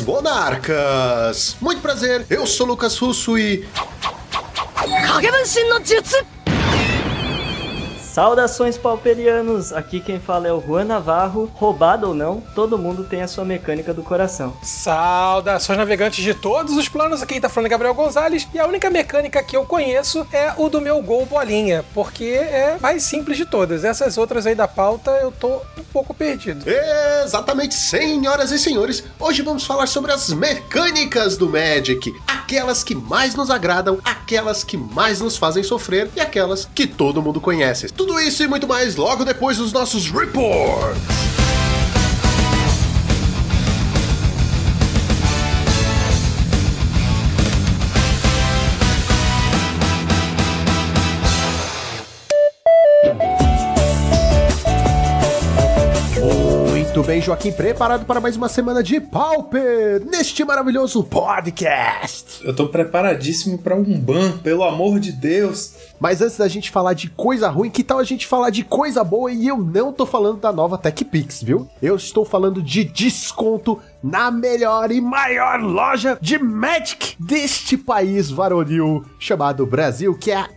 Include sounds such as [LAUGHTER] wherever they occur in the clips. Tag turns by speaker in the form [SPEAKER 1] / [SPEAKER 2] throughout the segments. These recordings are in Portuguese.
[SPEAKER 1] Monarcas. Muito prazer, eu sou Lucas Russo e.
[SPEAKER 2] Saudações pauperianos! Aqui quem fala é o Juan Navarro. Roubado ou não, todo mundo tem a sua mecânica do coração.
[SPEAKER 3] Saudações navegantes de todos os planos. Aqui tá falando é Gabriel Gonzalez. E a única mecânica que eu conheço é o do meu gol bolinha, porque é mais simples de todas. Essas outras aí da pauta eu tô um pouco perdido.
[SPEAKER 1] Exatamente, senhoras e senhores. Hoje vamos falar sobre as mecânicas do Magic. Aquelas que mais nos agradam, aquelas que mais nos fazem sofrer e aquelas que todo mundo conhece. Tudo isso e muito mais logo depois dos nossos reports. Muito bem, Joaquim, preparado para mais uma semana de Pauper neste maravilhoso podcast.
[SPEAKER 4] Eu tô preparadíssimo para um ban, pelo amor de Deus.
[SPEAKER 1] Mas antes da gente falar de coisa ruim, que tal a gente falar de coisa boa? E eu não tô falando da nova TechPix, viu? Eu estou falando de desconto na melhor e maior loja de Magic deste país varonil chamado Brasil, que é a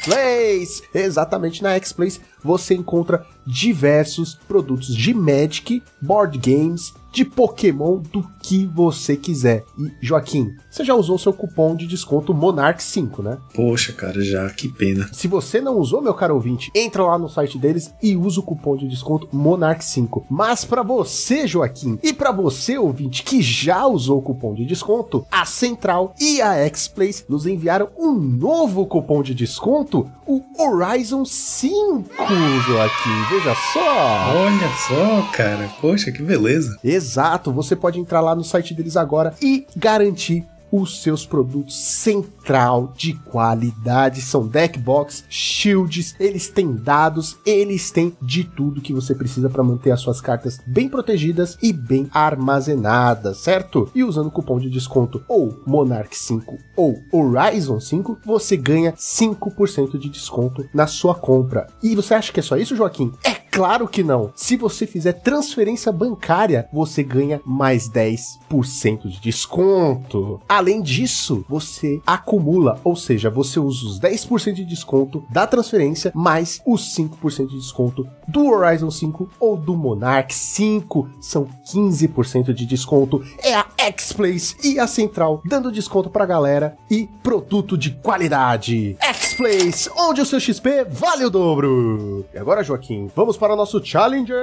[SPEAKER 1] X-Place. Exatamente na X-Place você encontra diversos produtos de Magic, board games, de Pokémon, do que você quiser. E Joaquim, você já usou seu cupom de desconto Monarch 5, né?
[SPEAKER 4] Poxa, cara, já, que pena.
[SPEAKER 1] Se você não usou, meu caro ouvinte, entra lá no site deles e usa o cupom de desconto Monarch 5. Mas para você, Joaquim, e para você, ouvinte, que já usou o cupom de desconto, a Central e a X-Place nos enviaram um novo cupom de desconto, o Horizon 5, Joaquim. Veja só.
[SPEAKER 4] Olha só, cara. Poxa, que beleza.
[SPEAKER 1] Exato, você pode entrar lá no site deles agora e garantir os seus produtos central de qualidade. São deckbox, shields, eles têm dados, eles têm de tudo que você precisa para manter as suas cartas bem protegidas e bem armazenadas, certo? E usando o cupom de desconto ou Monarch 5 ou Horizon 5, você ganha 5% de desconto na sua compra. E você acha que é só isso, Joaquim? É Claro que não. Se você fizer transferência bancária, você ganha mais 10% de desconto. Além disso, você acumula, ou seja, você usa os 10% de desconto da transferência mais os 5% de desconto do Horizon 5 ou do Monarch 5. São 15% de desconto. É a X-Place e a Central dando desconto pra galera e produto de qualidade. X-Place, onde o seu XP vale o dobro. E agora, Joaquim, vamos para o nosso Challenger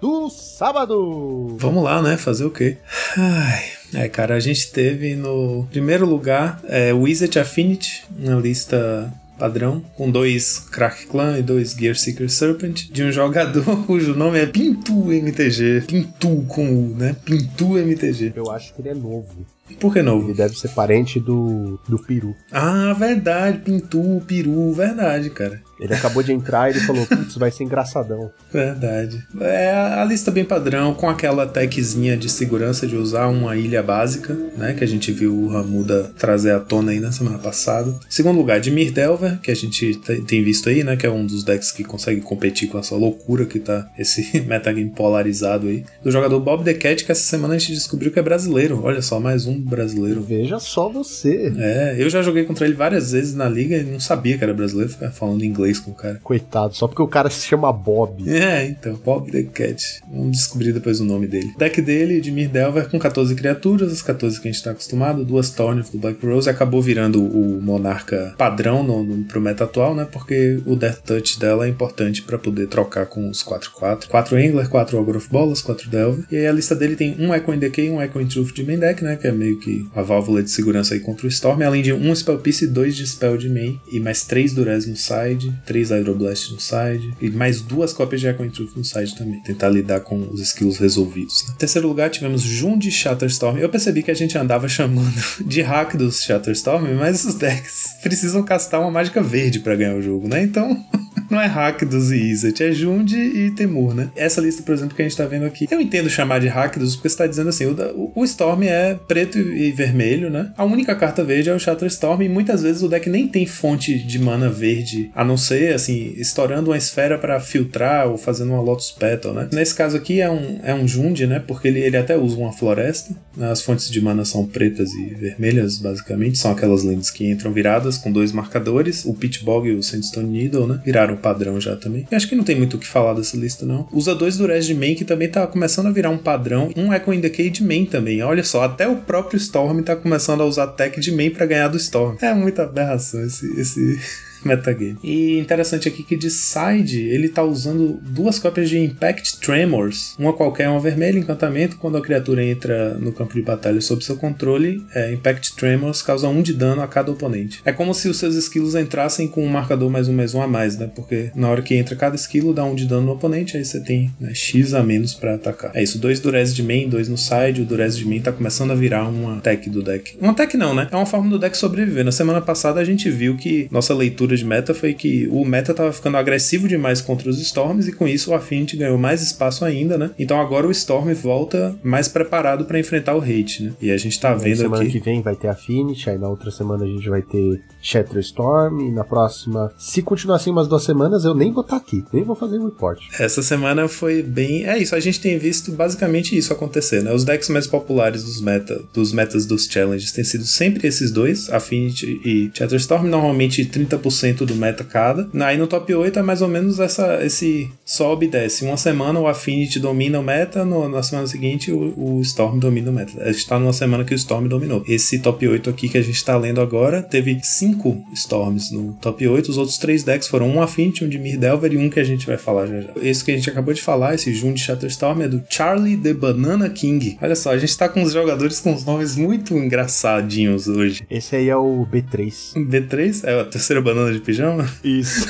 [SPEAKER 1] do sábado.
[SPEAKER 4] Vamos lá, né? Fazer o quê? Ai. É, cara, a gente teve no primeiro lugar é, Wizard Affinity, na lista padrão, com dois Crack Clan e dois Gear Seeker Serpent, de um jogador [LAUGHS] cujo nome é Pintu MTG. Pintu com U, né? Pintu MTG.
[SPEAKER 1] Eu acho que ele é novo.
[SPEAKER 4] Por que novo?
[SPEAKER 1] Ele deve ser parente do, do Peru.
[SPEAKER 4] Ah, verdade. Pintu, Peru, verdade, cara.
[SPEAKER 1] Ele acabou de entrar e ele falou, putz, vai ser engraçadão.
[SPEAKER 4] Verdade. É a lista bem padrão, com aquela techzinha de segurança de usar uma ilha básica, né? Que a gente viu o Ramuda trazer à tona aí na semana passada. Segundo lugar, de Mirdelver, que a gente tem visto aí, né? Que é um dos decks que consegue competir com essa loucura que tá esse [LAUGHS] metagame polarizado aí. Do jogador Bob The Cat, que essa semana a gente descobriu que é brasileiro. Olha só, mais um brasileiro.
[SPEAKER 1] Veja só você.
[SPEAKER 4] É, eu já joguei contra ele várias vezes na liga e não sabia que era brasileiro, ficava falando inglês com o cara.
[SPEAKER 1] Coitado, só porque o cara se chama Bob.
[SPEAKER 4] É, então, Bob the Cat. Vamos descobrir depois o nome dele. Deck dele, de Mirdelver, com 14 criaturas, as 14 que a gente tá acostumado, duas Tornif do Black Rose, acabou virando o monarca padrão no, no, pro meta atual, né? Porque o Death Touch dela é importante para poder trocar com os 4-4. 4 Angler, 4 Ogre of Bolas, 4 Delver. E aí a lista dele tem um Echo in Decay e um Echo in Truth de main deck, né? Que é meio que a válvula de segurança aí contra o Storm, além de um Spell Piece e dois de Spell de main, e mais três Durez no side, três Hydroblast no side, e mais duas cópias de Echo Truth no side também. Tentar lidar com os skills resolvidos. Né? Em terceiro lugar, tivemos Jun de Shatterstorm. Eu percebi que a gente andava chamando [LAUGHS] de hack dos Shatterstorm, mas os decks precisam castar uma mágica verde para ganhar o jogo, né? Então. [LAUGHS] não é Rakdos e Izzet, é Jund e Temur, né? Essa lista, por exemplo, que a gente tá vendo aqui, eu entendo chamar de Rakdos porque você tá dizendo assim, o, o Storm é preto e vermelho, né? A única carta verde é o Shatterstorm e muitas vezes o deck nem tem fonte de mana verde, a não ser, assim, estourando uma esfera para filtrar ou fazendo uma Lotus Petal, né? Nesse caso aqui é um, é um Jund, né? Porque ele, ele até usa uma floresta, As fontes de mana são pretas e vermelhas, basicamente. São aquelas lentes que entram viradas com dois marcadores. O Pitbog e o Sandstone Needle, né? Viraram padrão já também. E acho que não tem muito o que falar dessa lista, não. Usa dois Durez de main que também tá começando a virar um padrão. Um Echo in Decay de main também. Olha só, até o próprio Storm tá começando a usar tech de main para ganhar do Storm. É muita aberração esse, esse metagame. E interessante aqui que de side ele tá usando duas cópias de Impact Tremors. Uma qualquer uma vermelha, encantamento. Quando a criatura entra no campo de batalha sob seu controle, é, Impact Tremors causa um de dano a cada oponente. É como se os seus skills entrassem com um marcador mais um mais um a mais, né? Porque na hora que entra cada skill dá um de dano no oponente, aí você tem né, X a menos para atacar. É isso, dois Durez de main, dois no side. O Durez de main tá começando a virar uma tech do deck. Uma tech não, né? É uma forma do deck sobreviver. Na semana passada a gente viu que nossa leitura de meta foi que o meta tava ficando agressivo demais contra os Storms e com isso o Affinity ganhou mais espaço ainda, né? Então agora o Storm volta mais preparado para enfrentar o Hate, né? E a gente tá vendo
[SPEAKER 1] semana
[SPEAKER 4] aqui.
[SPEAKER 1] que vem vai ter Affinity, aí na outra semana a gente vai ter Shatter Storm, e na próxima, se continuar assim umas duas semanas, eu nem vou estar aqui, nem vou fazer um report.
[SPEAKER 4] Essa semana foi bem. É isso, a gente tem visto basicamente isso acontecer, né? Os decks mais populares dos, meta, dos metas dos challenges têm sido sempre esses dois, Affinity e Shatterstorm, normalmente 30% do meta cada. Aí no top 8 é mais ou menos essa, esse sobe e desce. Uma semana o Affinity domina o meta, no, na semana seguinte o, o, Storm domina o meta. A gente tá numa semana que o Storm dominou. Esse top 8 aqui que a gente tá lendo agora teve 5 Storms no top 8. Os outros 3 decks foram um Affinity, um de Mirdelver e um que a gente vai falar já já. Esse que a gente acabou de falar, esse Jun de Shatterstorm, é do Charlie the Banana King. Olha só, a gente tá com os jogadores com os nomes muito engraçadinhos hoje.
[SPEAKER 1] Esse aí é o B3.
[SPEAKER 4] B3? É a terceira banana de pijama?
[SPEAKER 1] Isso.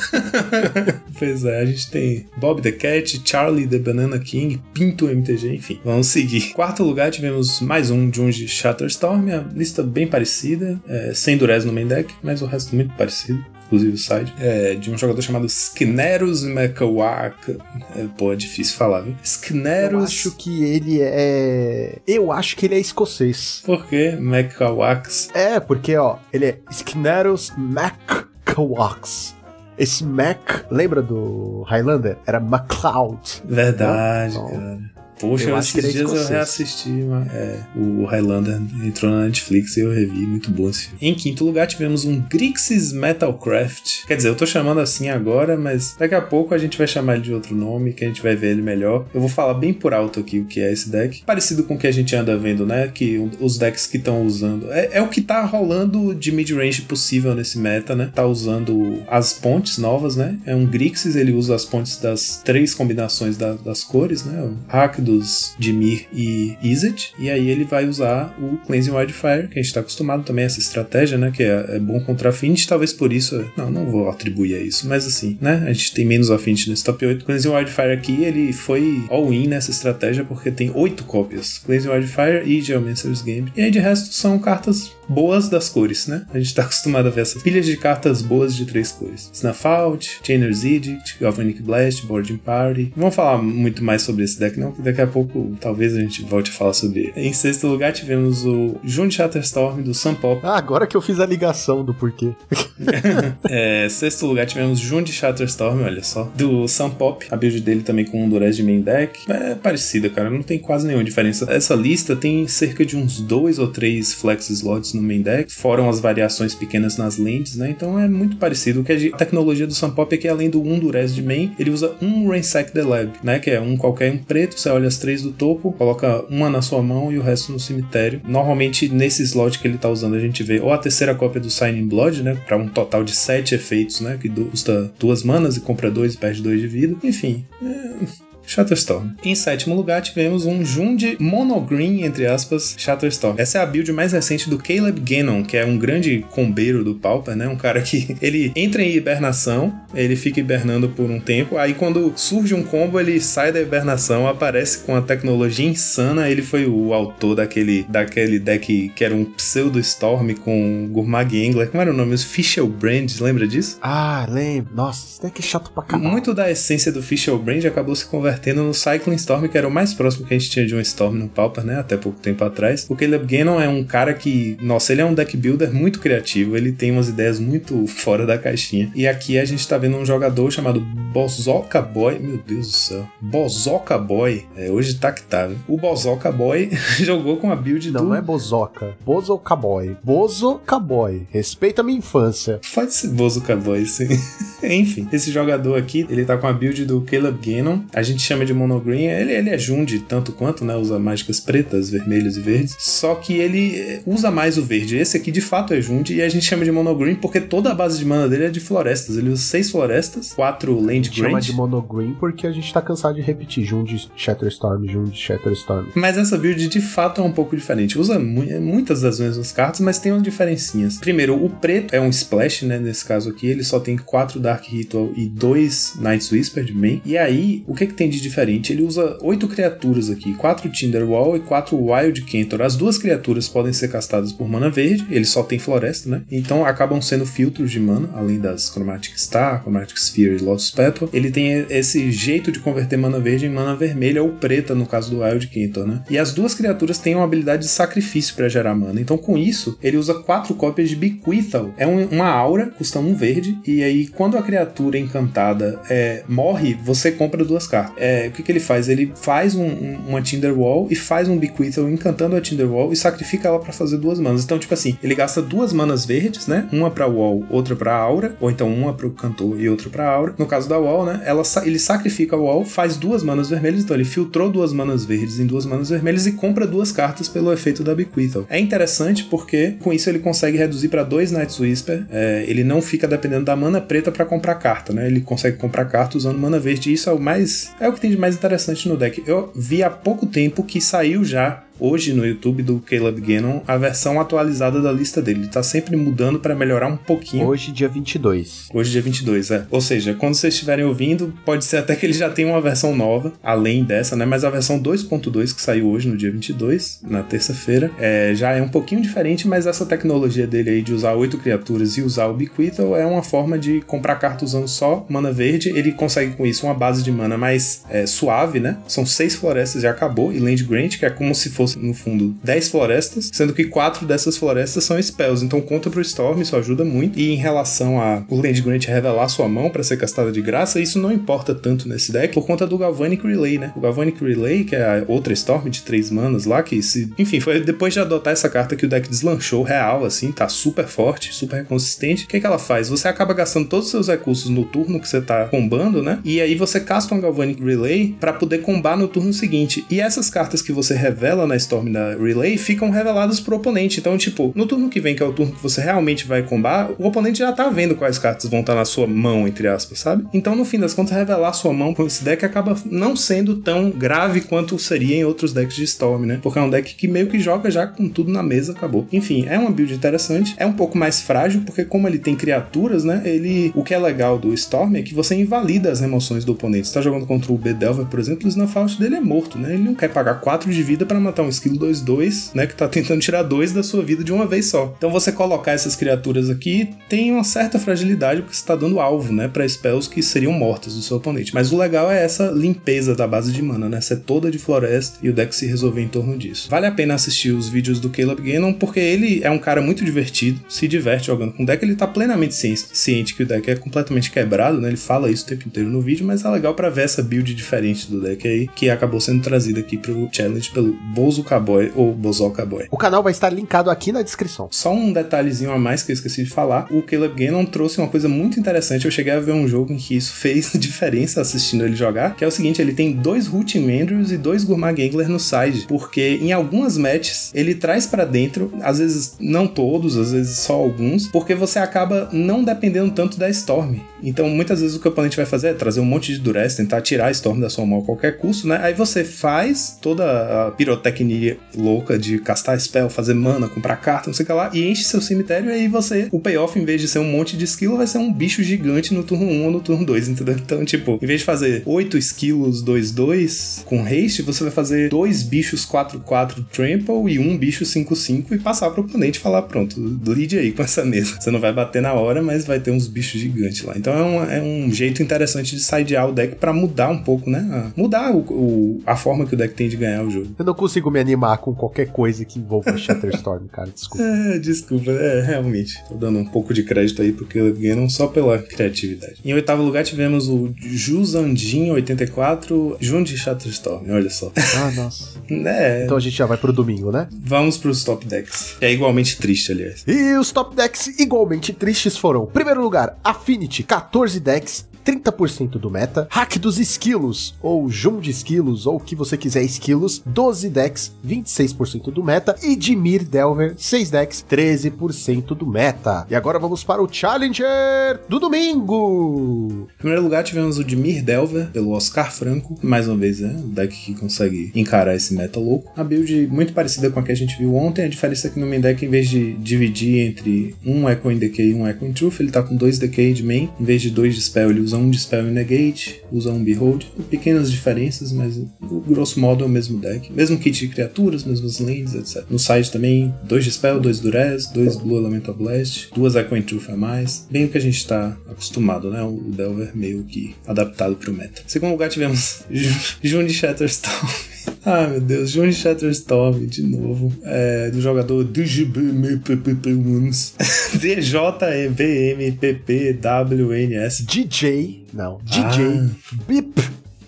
[SPEAKER 1] [LAUGHS]
[SPEAKER 4] pois é, a gente tem Bob the Cat, Charlie the Banana King, Pinto MTG, enfim. Vamos seguir. Quarto lugar tivemos mais um Junji Shatterstorm, a lista bem parecida, é, sem durez no main deck, mas o resto muito parecido inclusive o side, é, de um jogador chamado Skneros Mekawak. É, pô, é difícil falar, viu? Skneros.
[SPEAKER 1] Eu acho que ele é. Eu acho que ele é escocês.
[SPEAKER 4] Por quê? Mekawax?
[SPEAKER 1] É, porque, ó, ele é Skneros Mekawaks. Esse Mac, lembra do Highlander? Era MacLeod.
[SPEAKER 4] Verdade, então, cara. Poxa, eu esses dias eu reassisti é, o Highlander, entrou na Netflix e eu revi, muito bom esse filme. Em quinto lugar tivemos um Grixis Metalcraft. Quer dizer, eu tô chamando assim agora, mas daqui a pouco a gente vai chamar ele de outro nome, que a gente vai ver ele melhor. Eu vou falar bem por alto aqui o que é esse deck. Parecido com o que a gente anda vendo, né? Que os decks que estão usando. É, é, o que tá rolando de mid-range possível nesse meta, né? Tá usando as pontes novas, né? É um Grixis, ele usa as pontes das três combinações da, das cores, né? O Hack dos Dimir e Izzet, e aí ele vai usar o Cleansing Wildfire, que a gente está acostumado também a essa estratégia, né, que é, é bom contra Affinity, talvez por isso, não, não vou atribuir a isso, mas assim, né, a gente tem menos Affinity nesse top 8. Cleansing Wildfire aqui, ele foi all-in nessa estratégia porque tem oito cópias, Cleansing Wildfire e Geomancer's Game, e aí de resto são cartas boas das cores, né? A gente tá acostumado a ver essas pilhas de cartas boas de três cores. Snuff Out, Chainer's Edict, Galvanic Blast, Boarding Party. Não vamos falar muito mais sobre esse deck não, porque daqui a pouco talvez a gente volte a falar sobre ele. Em sexto lugar tivemos o June Shatterstorm do Sun Pop.
[SPEAKER 1] Ah, agora que eu fiz a ligação do porquê. [LAUGHS]
[SPEAKER 4] é, sexto lugar tivemos June Shatterstorm, olha só, do Sun Pop. A build dele também com um Durez de main deck. É parecida, cara, não tem quase nenhuma diferença. Essa lista tem cerca de uns dois ou três flex slots no main deck, foram as variações pequenas nas lentes, né? Então é muito parecido. O que a tecnologia do Sunpop é que além do 1 Durez de main, ele usa um Rainsack The Lab, né? Que é um qualquer um preto, você olha as três do topo, coloca uma na sua mão e o resto no cemitério. Normalmente nesse slot que ele tá usando a gente vê ou a terceira cópia do Signing Blood, né? Para um total de sete efeitos, né? Que custa duas manas e compra dois e perde dois de vida. Enfim, é Shatterstorm. Em sétimo lugar, tivemos um Jund Monogreen, entre aspas, Shatterstorm. Essa é a build mais recente do Caleb Gannon, que é um grande combeiro do Pauper, né? Um cara que [LAUGHS] ele entra em hibernação, ele fica hibernando por um tempo, aí quando surge um combo, ele sai da hibernação, aparece com a tecnologia insana. Ele foi o autor daquele, daquele deck que era um pseudo Storm com Gourmag Angler. Como era o nome? Os Fischl Brand, lembra disso?
[SPEAKER 1] Ah, lembro. Nossa, esse deck é chato pra caralho.
[SPEAKER 4] Muito da essência do Fischl Brand acabou se convertendo convertendo no Cycling Storm, que era o mais próximo que a gente tinha de um Storm no Pauper, né? Até pouco tempo atrás. O Caleb Gannon é um cara que, nossa, ele é um deck builder muito criativo, ele tem umas ideias muito [LAUGHS] fora da caixinha. E aqui a gente tá vendo um jogador chamado Bozoka Boy, meu Deus do céu, Bozoka Boy, é, hoje tá que tá, viu? O Bozoka Boy [LAUGHS] jogou com a build
[SPEAKER 1] Não,
[SPEAKER 4] do...
[SPEAKER 1] não é Bozoca. Bozo Cowboy. Bozo Cowboy. Respeita a minha infância.
[SPEAKER 4] Pode ser Bozoka Boy, sim. [LAUGHS] Enfim, esse jogador aqui, ele tá com a build do Caleb Gannon, a gente chama de Monogreen, ele, ele é Jund tanto quanto, né, usa mágicas pretas, vermelhas e verdes, só que ele eh, usa mais o verde. Esse aqui de fato é Jund e a gente chama de Monogreen porque toda a base de mana dele é de florestas. Ele usa seis florestas, quatro Land
[SPEAKER 1] Chama
[SPEAKER 4] Grant.
[SPEAKER 1] de Monogreen porque a gente tá cansado de repetir Jund Shatterstorm, Jund Shatterstorm.
[SPEAKER 4] Mas essa build de fato é um pouco diferente. Usa mu muitas das mesmas cartas, mas tem umas diferencinhas. Primeiro, o preto é um splash, né? Nesse caso aqui, ele só tem quatro Dark Ritual e dois Night's Whisper de main. E aí, o que, que tem de diferente? Ele usa oito criaturas aqui: quatro Tinderwall e quatro Wild Cantor. As duas criaturas podem ser castadas por mana verde, ele só tem floresta, né? Então acabam sendo filtros de mana, além das Chromatic Star, Chromatic Sphere e Lotus Petal. Ele tem esse jeito de converter mana verde em mana vermelha ou preta, no caso do Wild Cantor, né? E as duas criaturas têm uma habilidade de sacrifício para gerar mana. Então, com isso, ele usa quatro cópias de Bequeathal. É um- uma aura, custa um verde, e aí quando a criatura encantada é, morre, você compra duas cartas. É, o que, que ele faz? Ele faz um- um- uma Tinderwall e faz um Bequeathal encantando a Tinderwall e sacrifica ela para fazer duas manas. Então, tipo assim, ele gasta duas manas verdes, né? Uma pra Wall, outra pra Aura, ou então uma pro cantor e outra pra Aura. No caso da Wall, né? Ela, ele sacrifica a Wall, faz duas manas vermelhas, então ele filtrou duas manas verdes em duas manas vermelhas e compra duas cartas pelo efeito da Bequeathal. É interessante porque com isso ele consegue reduzir para dois Night's Whisper. É, ele não fica dependendo da mana preta para comprar carta, né? Ele consegue comprar carta usando mana verde. E isso é o mais. É o que tem de mais interessante no deck. Eu vi há pouco tempo que saiu já hoje no YouTube do Caleb Gannon a versão atualizada da lista dele. Ele tá sempre mudando para melhorar um pouquinho.
[SPEAKER 1] Hoje, dia 22.
[SPEAKER 4] Hoje, dia 22, é. Ou seja, quando vocês estiverem ouvindo, pode ser até que ele já tenha uma versão nova, além dessa, né? Mas a versão 2.2, que saiu hoje, no dia 22, na terça-feira, é, já é um pouquinho diferente, mas essa tecnologia dele aí de usar oito criaturas e usar o Bequeathal é uma forma de comprar carta usando só mana verde. Ele consegue com isso uma base de mana mais é, suave, né? São seis florestas e acabou, e Land Grant, que é como se fosse, no fundo, 10 florestas, sendo que quatro dessas florestas são spells, então conta pro Storm, isso ajuda muito. E em relação a o Land Grant revelar sua mão para ser castada de graça, isso não importa tanto nesse deck por conta do Galvanic Relay, né? O Galvanic Relay, que é a outra Storm de três manas lá, que se. Enfim, foi depois de adotar essa carta que o deck deslanchou real, assim, tá super forte, super consistente. O que, que ela faz? Você acaba gastando todos os seus recursos no turno que você tá combando, né? E aí você casta um Galvanic Relay para poder combar no turno seguinte. E essas cartas que você revela na Storm da Relay ficam reveladas pro oponente. Então, tipo, no turno que vem, que é o turno que você realmente vai combar, o oponente já tá vendo quais cartas vão estar na sua mão, entre aspas, sabe? Então, no fim das contas, revelar sua mão com esse deck acaba não sendo tão grave quanto seria em outros decks de Storm, né? Porque é um deck que meio que joga já com tudo na mesa, acabou. Enfim, é uma build interessante, é um pouco mais frágil, porque como ele tem criaturas, né? Ele. O que é legal do Storm é que você invalida as remoções do oponente. Você tá jogando contra o Bedelver, por exemplo, o Snowfaust dele é morto, né? Ele não quer pagar 4 de vida para matar um esquilo 2-2, né? Que tá tentando tirar 2 da sua vida de uma vez só. Então você colocar essas criaturas aqui tem uma certa fragilidade, porque você tá dando alvo, né? Pra spells que seriam mortos do seu oponente. Mas o legal é essa limpeza da base de mana, né? Ser toda de floresta e o deck se resolver em torno disso. Vale a pena assistir os vídeos do Caleb Gannon, porque ele é um cara muito divertido, se diverte jogando com o deck. Ele tá plenamente ciente, que o deck é completamente quebrado, né? Ele fala isso o tempo inteiro no vídeo, mas é legal pra ver essa build diferente do deck aí, que acabou sendo trazida aqui pro challenge pelo Bozo Cowboy ou Bozol Cowboy.
[SPEAKER 1] O canal vai estar linkado aqui na descrição.
[SPEAKER 4] Só um detalhezinho a mais que eu esqueci de falar. O Caleb Gannon trouxe uma coisa muito interessante. Eu cheguei a ver um jogo em que isso [LAUGHS] fez diferença assistindo ele jogar, que é o seguinte, ele tem dois Root Mandrews e dois Gourmand Gangler no side, porque em algumas matches ele traz pra dentro, às vezes não todos, às vezes só alguns, porque você acaba não dependendo tanto da Storm. Então muitas vezes o que o oponente vai fazer é trazer um monte de dureza, tentar tirar a Storm da sua mão a qualquer custo, né? Aí você faz toda a pirotecnia pirotecnia louca de castar spell, fazer mana, comprar carta, não sei o que lá, e enche seu cemitério, e aí você, o payoff, em vez de ser um monte de esquilo, vai ser um bicho gigante no turno 1 ou no turno 2, entendeu? Então, tipo, em vez de fazer 8 esquilos 2-2 com haste, você vai fazer dois bichos 4-4 trample e um bicho 5-5 e passar pro oponente e falar, pronto, lead aí com essa mesa. Você não vai bater na hora, mas vai ter uns bichos gigantes lá. Então é um, é um jeito interessante de sidear o deck para mudar um pouco, né? Mudar o, o, a forma que o deck tem de ganhar o jogo.
[SPEAKER 1] Eu não consigo me animar com qualquer coisa que envolva Shatterstorm, [LAUGHS] cara. Desculpa.
[SPEAKER 4] É, desculpa. É, realmente. Tô dando um pouco de crédito aí porque ganham só pela criatividade. Em oitavo lugar tivemos o Juzandin 84, Jun de Shatterstorm. Olha só.
[SPEAKER 1] Ah, nossa.
[SPEAKER 4] É.
[SPEAKER 1] Então a gente já vai pro domingo, né?
[SPEAKER 4] Vamos pros top decks. É igualmente triste, aliás.
[SPEAKER 1] E os top decks igualmente tristes foram: primeiro lugar, Affinity, 14 decks, 30% do meta. Hack dos esquilos, ou Jun de esquilos, ou o que você quiser esquilos, 12 decks, 26% do meta. E Dimir Delver, 6 decks, 13% do meta. E agora vamos para o Challenger do domingo.
[SPEAKER 4] Em primeiro lugar tivemos o Dimir Delver, pelo Oscar Franco. Mais uma vez, né? Um deck que consegue encarar esse meta louco. A build muito parecida com a que a gente viu ontem. A diferença é que no main deck, em vez de dividir entre um Echo in Decay e um Echo in Truth, ele tá com dois Decay de main. Em vez de dois de spell, ele usa um Dispel e Negate, usa um Behold. Pequenas diferenças, mas o grosso modo é o mesmo deck. Mesmo kit de criaturas, mesmas lands, etc. No side também, dois Dispel, dois Durez, dois Blue Elemental Blast, duas Echo Truth a mais. Bem o que a gente está acostumado, né? O Delver meio que adaptado para o meta. Em segundo lugar tivemos [LAUGHS] June Shatterstorm. Ah, meu Deus, June Shatterstorm de novo. É, do jogador DJBMPPWNS. DJEBMPPWNS.
[SPEAKER 1] DJ, não, DJ ah. Bip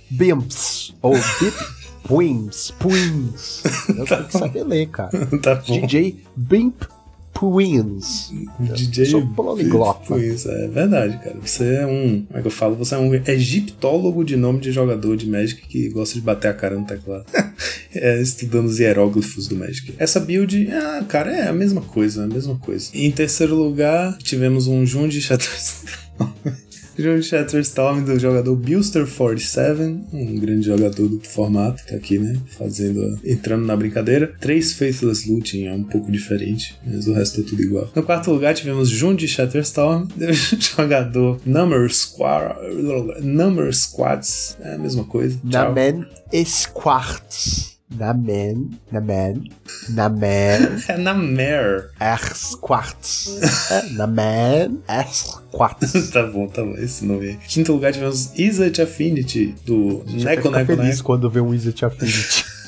[SPEAKER 1] Bimps, ou Bip Pwims, Pwims. Eu tá tenho que saber ler, cara.
[SPEAKER 4] Tá bom.
[SPEAKER 1] DJ Bimp Twins.
[SPEAKER 4] DJ
[SPEAKER 1] sou poliglota.
[SPEAKER 4] Twins, é verdade, cara. Você é um. Como é que eu falo? Você é um egiptólogo de nome de jogador de Magic que gosta de bater a cara no teclado. [LAUGHS] é, estudando os hieróglifos do Magic. Essa build, ah, cara, é a mesma coisa, a mesma coisa. E em terceiro lugar, tivemos um Jun de Shatterstorm. [LAUGHS] Jun Shatterstorm do jogador Bilster47, um grande jogador do formato, tá aqui, né? Fazendo, entrando na brincadeira. Três Faithless Looting, é um pouco diferente, mas o resto é tudo igual. No quarto lugar tivemos Jun Shatterstorm, [LAUGHS] jogador Number Squad, Number Squads, é a mesma coisa.
[SPEAKER 1] Namen Squarts. Namen, Namen, Namen.
[SPEAKER 4] É Namer.
[SPEAKER 1] Ers Quartz. É, Namen Ers Quartz. [LAUGHS]
[SPEAKER 4] tá bom, tá bom, esse nome aí. Quinto lugar tivemos Izzet Affinity, do Neko Neko
[SPEAKER 1] feliz quando vê um Izzet Affinity. [LAUGHS]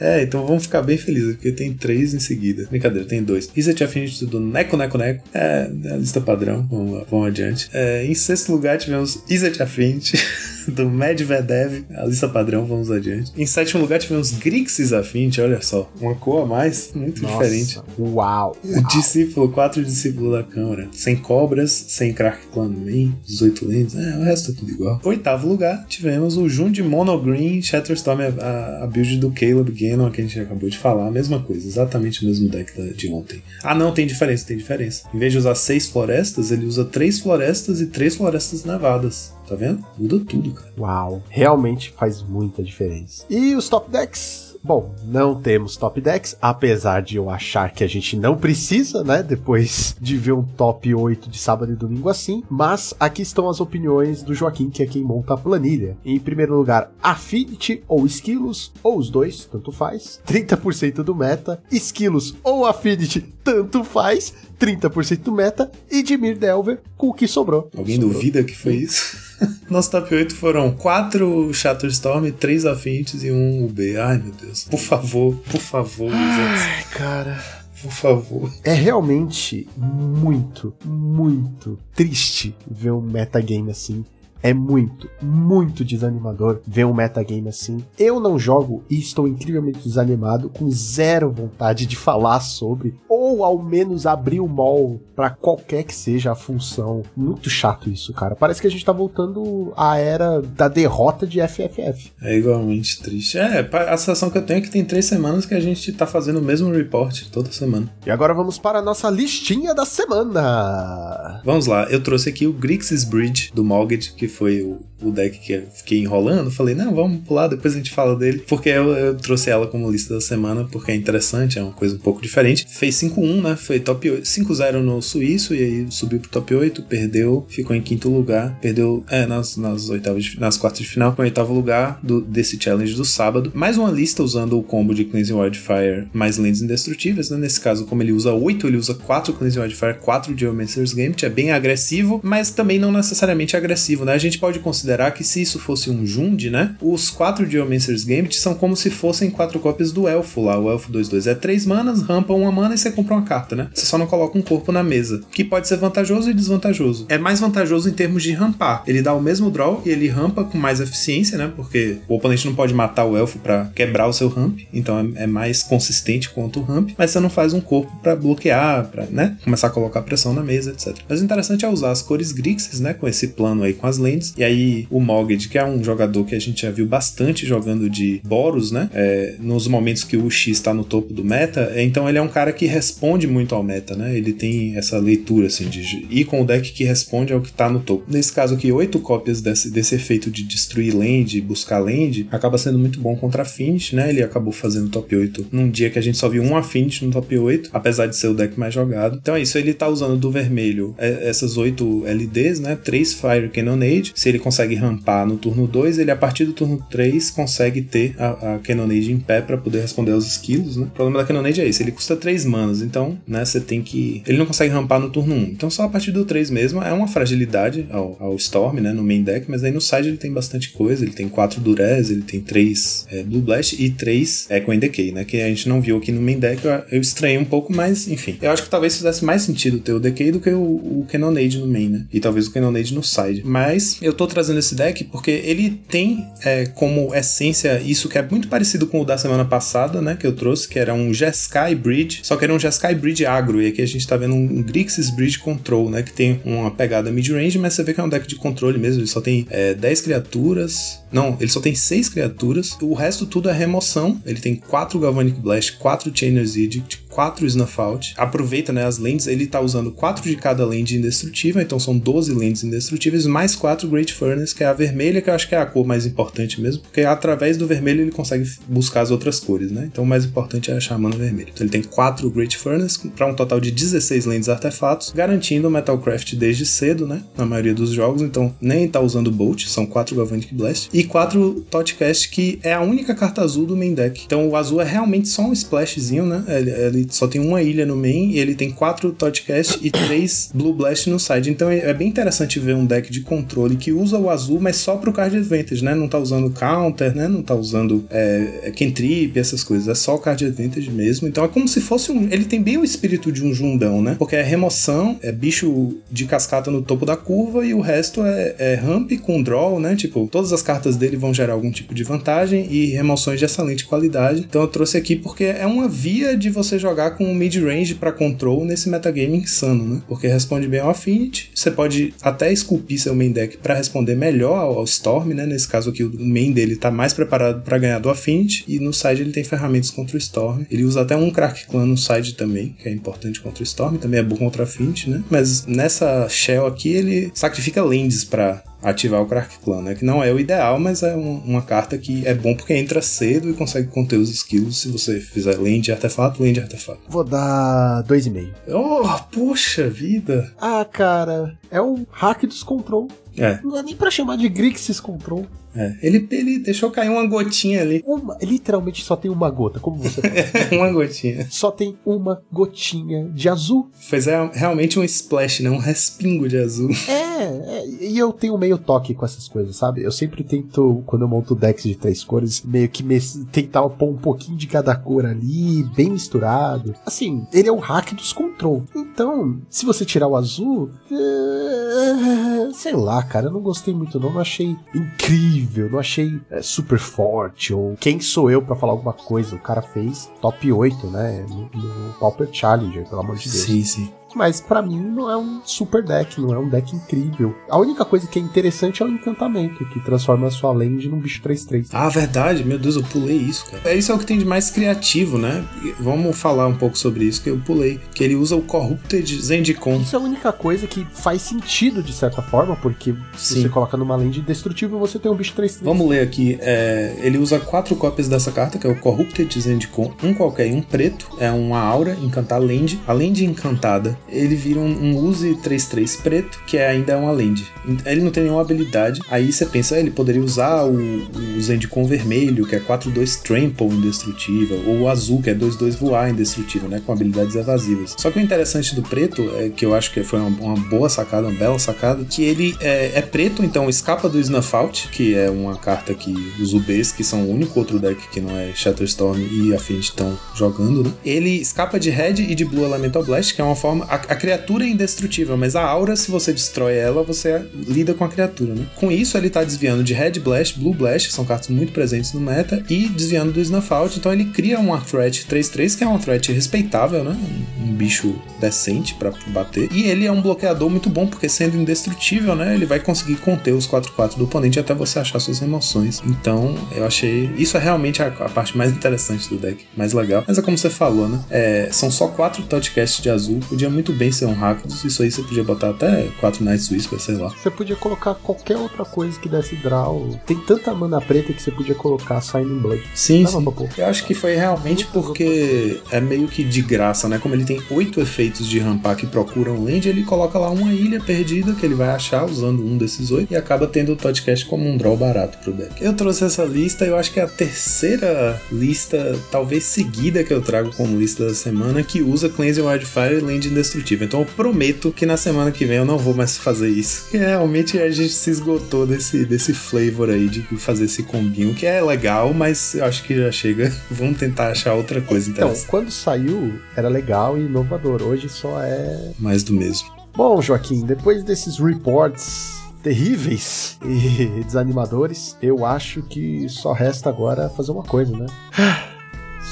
[SPEAKER 4] É, então vamos ficar bem felizes, porque tem três em seguida. Brincadeira, tem dois. Izzet Affinity do Neko Neko Neko. É, é a lista padrão, vamos, vamos adiante. É, em sexto lugar tivemos Izzet Affinity. [LAUGHS] do Medvedev, a lista padrão, vamos adiante. Em sétimo lugar tivemos Grixis Affinity, olha só, uma cor a mais, muito
[SPEAKER 1] Nossa,
[SPEAKER 4] diferente.
[SPEAKER 1] Uau,
[SPEAKER 4] O discípulo, quatro discípulos da Câmara. Sem cobras, sem crack clan meio, 18 lentes, é, o resto é tudo igual. Oitavo lugar, tivemos o Jun de Mono Green Shatterstorm, a, a build do Caleb Gannon, que a gente acabou de falar, a mesma coisa, exatamente o mesmo deck de ontem. Ah, não, tem diferença, tem diferença. Em vez de usar seis florestas, ele usa três florestas e três florestas nevadas. Tá vendo? Muda tudo, cara.
[SPEAKER 1] Uau, realmente faz muita diferença. E os top decks? Bom, não temos top decks, apesar de eu achar que a gente não precisa, né? Depois de ver um top 8 de sábado e domingo assim. Mas aqui estão as opiniões do Joaquim, que é quem monta a planilha. Em primeiro lugar, Affinity ou Esquilos, ou os dois, tanto faz. 30% do meta. Esquilos ou Affinity, tanto faz. 30% do meta. E Dimir Delver, com o que sobrou.
[SPEAKER 4] Alguém
[SPEAKER 1] sobrou.
[SPEAKER 4] duvida que foi isso? [LAUGHS] Nosso top 8 foram 4 Shatterstorm, 3 Affinities e 1 UB. Ai, meu Deus. Por favor, por favor, gente.
[SPEAKER 1] Ai, cara.
[SPEAKER 4] Por favor.
[SPEAKER 1] É realmente muito, muito triste ver um metagame assim. É muito, muito desanimador ver um metagame assim. Eu não jogo e estou incrivelmente desanimado, com zero vontade de falar sobre, ou ao menos abrir o mall para qualquer que seja a função. Muito chato isso, cara. Parece que a gente tá voltando à era da derrota de FFF.
[SPEAKER 4] É igualmente triste. É, a sensação que eu tenho é que tem três semanas que a gente tá fazendo o mesmo report toda semana.
[SPEAKER 1] E agora vamos para a nossa listinha da semana.
[SPEAKER 4] Vamos lá, eu trouxe aqui o Grixis Bridge do Mortgage, que foi o, o deck que eu fiquei enrolando. Falei, não, vamos pular, depois a gente fala dele. Porque eu, eu trouxe ela como lista da semana, porque é interessante, é uma coisa um pouco diferente. Fez 5-1, né? Foi top 8, 5-0 no Suíço, e aí subiu pro top 8, perdeu, ficou em quinto lugar, perdeu, é, nas, nas oitavas, de, nas quartas de final, com oitavo lugar do, desse challenge do sábado. Mais uma lista usando o combo de Cleansing Wildfire mais lentes indestrutíveis, né? Nesse caso, como ele usa 8, ele usa 4 Cleansing Wildfire, 4 Geomancer's Gambit, é bem agressivo, mas também não necessariamente agressivo, né? Gente pode considerar que se isso fosse um Jund, né? Os 4 Geomancer's Gambit são como se fossem 4 cópias do Elfo lá, o Elfo 2-2 é 3 manas, rampa uma mana e você compra uma carta, né? Você só não coloca um corpo na mesa, que pode ser vantajoso e desvantajoso. É mais vantajoso em termos de rampar. Ele dá o mesmo draw e ele rampa com mais eficiência, né? Porque o oponente não pode matar o elfo para quebrar o seu ramp, então é, é, mais consistente quanto o ramp, mas você não faz um corpo para bloquear, para, né? Começar a colocar pressão na mesa, etc. Mas o interessante é usar as cores Grixis, né? Com esse plano aí com as lentes. E aí o Moged, que é um jogador que a gente já viu bastante jogando de Boros, né? É, nos momentos que o X está no topo do meta, é, então ele é um cara que responde muito ao meta, né? Ele tem essa leitura assim de ir com o deck que responde ao que tá no topo. Nesse caso aqui, oito cópias desse, desse efeito de destruir land, buscar land, acaba sendo muito bom contra Affinity, né? Ele acabou fazendo top 8 num dia que a gente só viu um Affinity no top 8, apesar de ser o deck mais jogado. Então é isso, ele tá usando do vermelho é, essas oito LDs, né? Três Fire Cannonade. Se ele consegue rampar no turno 2, ele a partir do turno 3 consegue ter a, a em pé para poder responder aos skills, né? O problema da Cannonade é esse, ele custa 3 manas, então, né, você tem que... Ele não consegue rampar no turno 1, então só a partir do 3 mesmo é uma fragilidade ao, ao Storm, né, no main deck, mas aí no side ele tem bastante coisa, ele tem 4 Durez, ele tem 3 é, Blue Blast e 3 Echo and Decay, né, que a gente não viu aqui no main deck, eu, eu estranhei um pouco, mas enfim. Eu acho que talvez fizesse mais sentido ter o Decay do que o, o no main, né, e talvez o Cannonade no side. Mas eu tô trazendo esse deck porque ele tem é, como essência isso que é muito parecido com o da semana passada, né, que eu trouxe, que era um Jeskai Bridge, só que era um Jeskai Bridge agro, e aqui a gente tá vendo um Grixis Bridge Control, né, que tem uma pegada mid-range, mas você vê que é um deck de controle mesmo, ele só tem é, 10 criaturas, não, ele só tem 6 criaturas, o resto tudo é remoção, ele tem 4 Galvanic Blast, 4 Chainer's Edict, 4 Snuff Out. Aproveita, né, as lentes, ele tá usando 4 de cada lente indestrutível, então são 12 lentes indestrutíveis, mais 4 Great Furnace, que é a vermelha, que eu acho que é a cor mais importante mesmo, porque através do vermelho ele consegue buscar as outras cores, né? Então o mais importante é a Xamã vermelho. Então ele tem 4 Great Furnace, para um total de 16 lentes artefatos, garantindo o Metalcraft desde cedo, né? Na maioria dos jogos, então nem tá usando Bolt, são 4 Galvanic Blast, e 4 Totcast, que é a única carta azul do main deck. Então o azul é realmente só um splashzinho, né? Ele, ele só tem uma ilha no main e ele tem quatro Totcast e três Blue Blast no side. Então é bem interessante ver um deck de controle que usa o azul, mas só pro card advantage, né? Não tá usando counter, né? Não tá usando é, é cantrip, essas coisas. É só o card advantage mesmo. Então é como se fosse um. Ele tem bem o espírito de um jundão, né? Porque é remoção, é bicho de cascata no topo da curva e o resto é, é ramp com draw, né? Tipo, todas as cartas dele vão gerar algum tipo de vantagem e remoções de excelente qualidade. Então eu trouxe aqui porque é uma via de você jogar com mid-range para control nesse metagame insano, né? Porque responde bem ao Affinity, você pode até esculpir seu main deck para responder melhor ao, Storm, né? Nesse caso aqui, o main dele tá mais preparado para ganhar do Affinity, e no side ele tem ferramentas contra o Storm. Ele usa até um Crack Clan no side também, que é importante contra o Storm, também é bom contra o Affinity, né? Mas nessa Shell aqui, ele sacrifica lands para ativar o Crack Clan, né? Que não é o ideal, mas é um, uma carta que é bom porque entra cedo e consegue conter os skills se você fizer lane de artefato, lane de artefato.
[SPEAKER 1] Vou dar 2,5.
[SPEAKER 4] Oh, puxa vida!
[SPEAKER 1] Ah, cara, é um hack dos control.
[SPEAKER 4] É.
[SPEAKER 1] Não dá nem pra chamar de Grixis Control.
[SPEAKER 4] É, ele, ele deixou cair uma gotinha ali.
[SPEAKER 1] Uma, literalmente só tem uma gota, como você [LAUGHS]
[SPEAKER 4] uma gotinha.
[SPEAKER 1] Só tem uma gotinha de azul.
[SPEAKER 4] Fez é, realmente um splash, né? Um respingo de azul.
[SPEAKER 1] É, é, e eu tenho meio toque com essas coisas, sabe? Eu sempre tento, quando eu monto decks de três cores, meio que me, tentar pôr um pouquinho de cada cor ali, bem misturado. Assim, ele é o hack dos control. Então, se você tirar o azul, é, sei lá, cara, eu não gostei muito não, não achei incrível, não achei é, super forte, ou quem sou eu para falar alguma coisa, o cara fez top 8, né, no, no Pauper Challenger, pelo amor de Deus.
[SPEAKER 4] Sim, sim.
[SPEAKER 1] Mas para mim não é um super deck, não é um deck incrível. A única coisa que é interessante é o encantamento, que transforma a sua land num bicho 3-3.
[SPEAKER 4] Ah, verdade, meu Deus, eu pulei isso, cara. É, isso é o que tem de mais criativo, né? Vamos falar um pouco sobre isso que eu pulei. Que ele usa o Corrupted Zendikon.
[SPEAKER 1] Isso é a única coisa que faz sentido de certa forma, porque se
[SPEAKER 4] Sim.
[SPEAKER 1] você coloca numa land indestrutível, você tem um bicho 3-3.
[SPEAKER 4] Vamos ler aqui. é, ele usa quatro cópias dessa carta, que é o Corrupted Zendikon, um qualquer e um preto. É uma aura, encantar land. A land encantada, ele vira um, um use 3-3 preto, que é, ainda é uma land. Ele não tem nenhuma habilidade. Aí você pensa, ele poderia usar o, o Zendikon vermelho, que é 4-2 Trample indestrutível, ou o azul, que é 2-2 voar indestrutível, né? Com habilidades evasivas. Só que o interessante do preto, é, que eu acho que foi uma, uma boa sacada, uma bela sacada, que ele é, é preto, então escapa do Snuff Out, que é uma carta que os UBs, que são o único outro deck que não é Shatterstorm e Affinity estão jogando, né? Ele escapa de Red e de Blue Elemental Blast, que é uma forma. A, a criatura é indestrutível, mas a aura, se você destrói ela, você lida com a criatura, né? Com isso, ele tá desviando de Red Blast, Blue Blast, que são cartas muito presentes no meta, e desviando do Snuff Out, então ele cria uma threat 3-3, que é uma threat respeitável, né? Um bicho decente pra bater. E ele é um bloqueador muito bom, porque sendo indestrutível, né? Ele vai conseguir conter os 4-4 do oponente até você achar suas emoções. Então, eu achei. Isso é realmente a, a parte mais interessante do deck, mais legal. Mas é como você falou, né? É, são só quatro touchcasts de azul, podia muito bem ser um Rakdos, isso aí você podia botar até quatro Night Whisper, sei lá.
[SPEAKER 1] Você podia colocar qualquer outra coisa que desse draw. Tem tanta mana preta que você podia colocar Signing Blood.
[SPEAKER 4] Sim, sim.
[SPEAKER 1] pôr.
[SPEAKER 4] Eu acho que foi realmente
[SPEAKER 1] Muitas
[SPEAKER 4] porque é meio que de graça, né? Como ele tem oito efeitos de rampar que procuram land, ele coloca lá uma ilha perdida que ele vai achar usando um desses oito e acaba tendo o podcast como um draw barato pro deck. Eu trouxe essa lista, eu acho que é a terceira lista, talvez seguida, que eu trago como lista da semana, que usa Cleanse Wildfire e Land Indestrutível. Então eu prometo que na semana que vem eu não vou mais fazer isso. E [LAUGHS] realmente a gente se esgotou desse, desse flavor aí de fazer esse combinho, que é legal, mas eu acho que já chega. [LAUGHS] Vamos tentar achar outra coisa
[SPEAKER 1] Então,
[SPEAKER 4] interessante.
[SPEAKER 1] quando saiu, era legal e inovador. Hoje só é.
[SPEAKER 4] Mais do mesmo.
[SPEAKER 1] Bom, Joaquim, depois desses reports terríveis e [LAUGHS] desanimadores, eu acho que só resta agora fazer uma coisa, né? [SIGHS]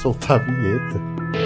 [SPEAKER 1] Soltar a vinheta.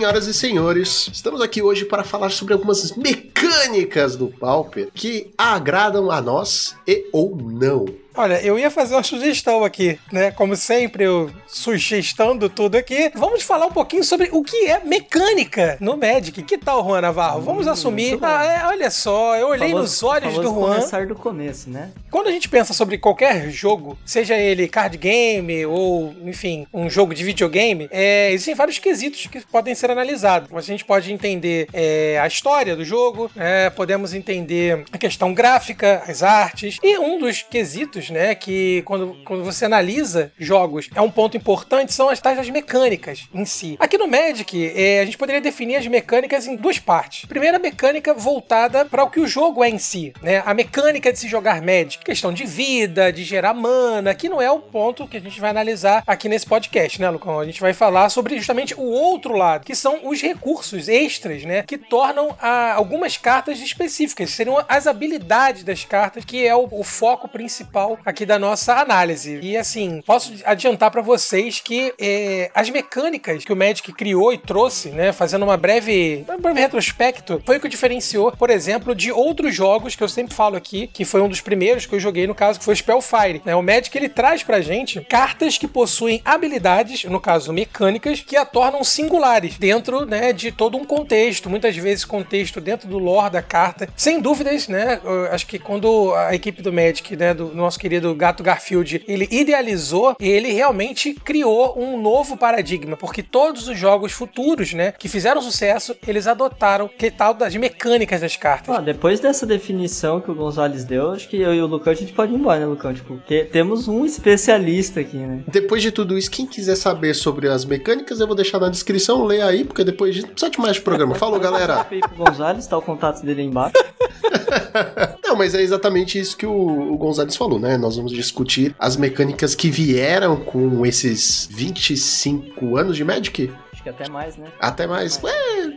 [SPEAKER 1] Senhoras e senhores, estamos aqui hoje para falar sobre algumas mecânicas do Pauper que agradam a nós e ou não.
[SPEAKER 3] Olha, eu ia fazer uma sugestão aqui, né? Como sempre, eu sugestando tudo aqui. Vamos falar um pouquinho sobre o que é mecânica no Magic. Que tal, Juan Navarro? Vamos assumir.
[SPEAKER 2] muito bom.
[SPEAKER 3] Ah, é, olha só, eu olhei
[SPEAKER 2] Famoso-
[SPEAKER 3] nos olhos do Juan.
[SPEAKER 2] começar do começo, né?
[SPEAKER 3] Quando a gente pensa sobre qualquer jogo, seja ele card game ou, enfim, um jogo de videogame, é, existem vários quesitos que podem ser analisados. A gente pode entender é, a história do jogo, né, podemos entender a questão gráfica, as artes, e um dos quesitos, né, que quando, quando você analisa jogos é um ponto importante, são as tais das mecânicas em si. Aqui no Magic, é, a gente poderia definir as mecânicas em duas partes. Primeira, mecânica voltada para o que o jogo é em si, né? A mecânica de se jogar Magic, questão de vida, de gerar mana, que não é o ponto que a gente vai analisar aqui nesse podcast, né, Lucão? A gente vai falar sobre justamente o outro lado, que são os recursos extras, né, que tornam a- algumas cartas específicas, seriam as habilidades das cartas, que é o, o foco principal aqui da nossa análise. E assim, posso adiantar para vocês que é, as mecânicas que o Magic criou e trouxe, né, fazendo uma breve, um breve retrospecto, foi o que diferenciou, por exemplo, de outros jogos que eu sempre falo aqui, que foi um dos primeiros que eu joguei no caso, que foi Spellfire. Né? O Magic ele traz pra gente cartas que possuem habilidades, no caso mecânicas, que a tornam singulares dentro né, de todo um contexto, muitas vezes contexto dentro do lore da carta. Sem dúvidas, né? acho que quando a equipe do Magic, né, do nosso querido Gato Garfield, ele idealizou, ele realmente criou um novo paradigma, porque todos os jogos futuros, né, que fizeram sucesso, eles adotaram que tal das mecânicas das cartas.
[SPEAKER 2] Ó, depois dessa definição que o Gonzalez deu, acho que eu e o Lucão a gente pode ir embora, né, Lucão? Tipo, porque temos um especialista aqui, né?
[SPEAKER 1] Depois de tudo isso, quem quiser saber sobre as mecânicas, eu vou deixar na descrição, lê aí, porque depois disso não precisa de mais de programa. Falou, [LAUGHS] galera!
[SPEAKER 2] Gonzalez, tá o contato dele aí embaixo. [LAUGHS]
[SPEAKER 1] Não, mas é exatamente isso que o, o Gonzalez falou, né? Nós vamos discutir as mecânicas que vieram com esses 25 anos de Magic.
[SPEAKER 2] Acho que até mais, né?
[SPEAKER 1] Até mais. Ué,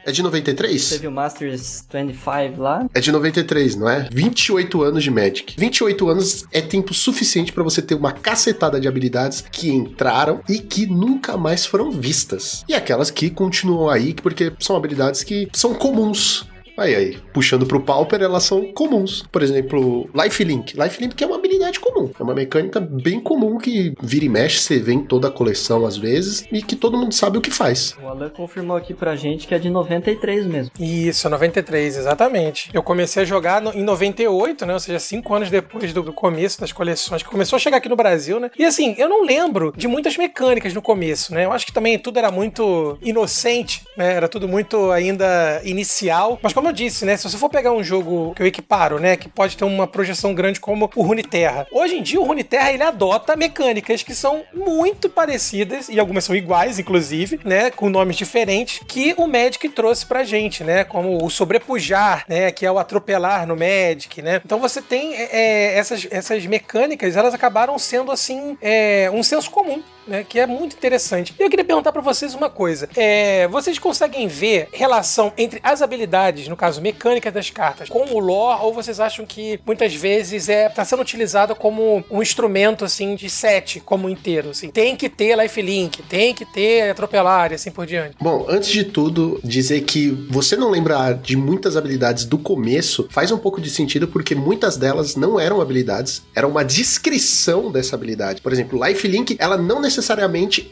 [SPEAKER 1] é de 93?
[SPEAKER 2] Teve o Masters 25 lá.
[SPEAKER 1] É de 93, não é? 28 anos de Magic. 28 anos é tempo suficiente pra você ter uma cacetada de habilidades que entraram e que nunca mais foram vistas. E aquelas que continuam aí, porque são habilidades que são comuns. Aí, aí, puxando pro Pauper, elas são comuns. Por exemplo, Lifelink. Lifelink é uma habilidade comum. É uma mecânica bem comum que vira e mexe, você vê em toda a coleção às vezes, e que todo mundo sabe o que faz.
[SPEAKER 2] O Alan confirmou aqui pra gente que é de 93 mesmo.
[SPEAKER 3] Isso, 93, exatamente. Eu comecei a jogar no- em 98, né? Ou seja, cinco anos depois do, do começo das coleções, que começou a chegar aqui no Brasil, né? E assim, eu não lembro de muitas mecânicas no começo, né? Eu acho que também tudo era muito inocente, né? Era tudo muito ainda inicial. Mas como eu disse, né? Se você for pegar um jogo que eu equiparo, né? Que pode ter uma projeção grande como o Runeterra. Hoje em dia, o Runeterra, ele adota mecânicas que são muito parecidas, e algumas são iguais, inclusive, né? Com nomes diferentes, que o Magic trouxe pra gente, né? Como o sobrepujar, né? Que é o atropelar no Magic, né? Então você tem é, é, essas, essas mecânicas, elas acabaram sendo, assim, é, um senso comum. Né, que é muito interessante. Eu queria perguntar pra vocês uma coisa. É, vocês conseguem ver relação entre as habilidades, no caso mecânicas das cartas, com o lore, ou vocês acham que muitas vezes é tá sendo utilizado como um instrumento assim de set como inteiro, assim. Tem que ter lifelink, tem que ter atropelar e assim por diante.
[SPEAKER 1] Bom, antes de tudo, dizer que você não lembrar de muitas habilidades do começo faz um pouco de sentido porque muitas delas não eram habilidades, era uma descrição dessa habilidade. Por exemplo, Lifelink, ela não necessariamente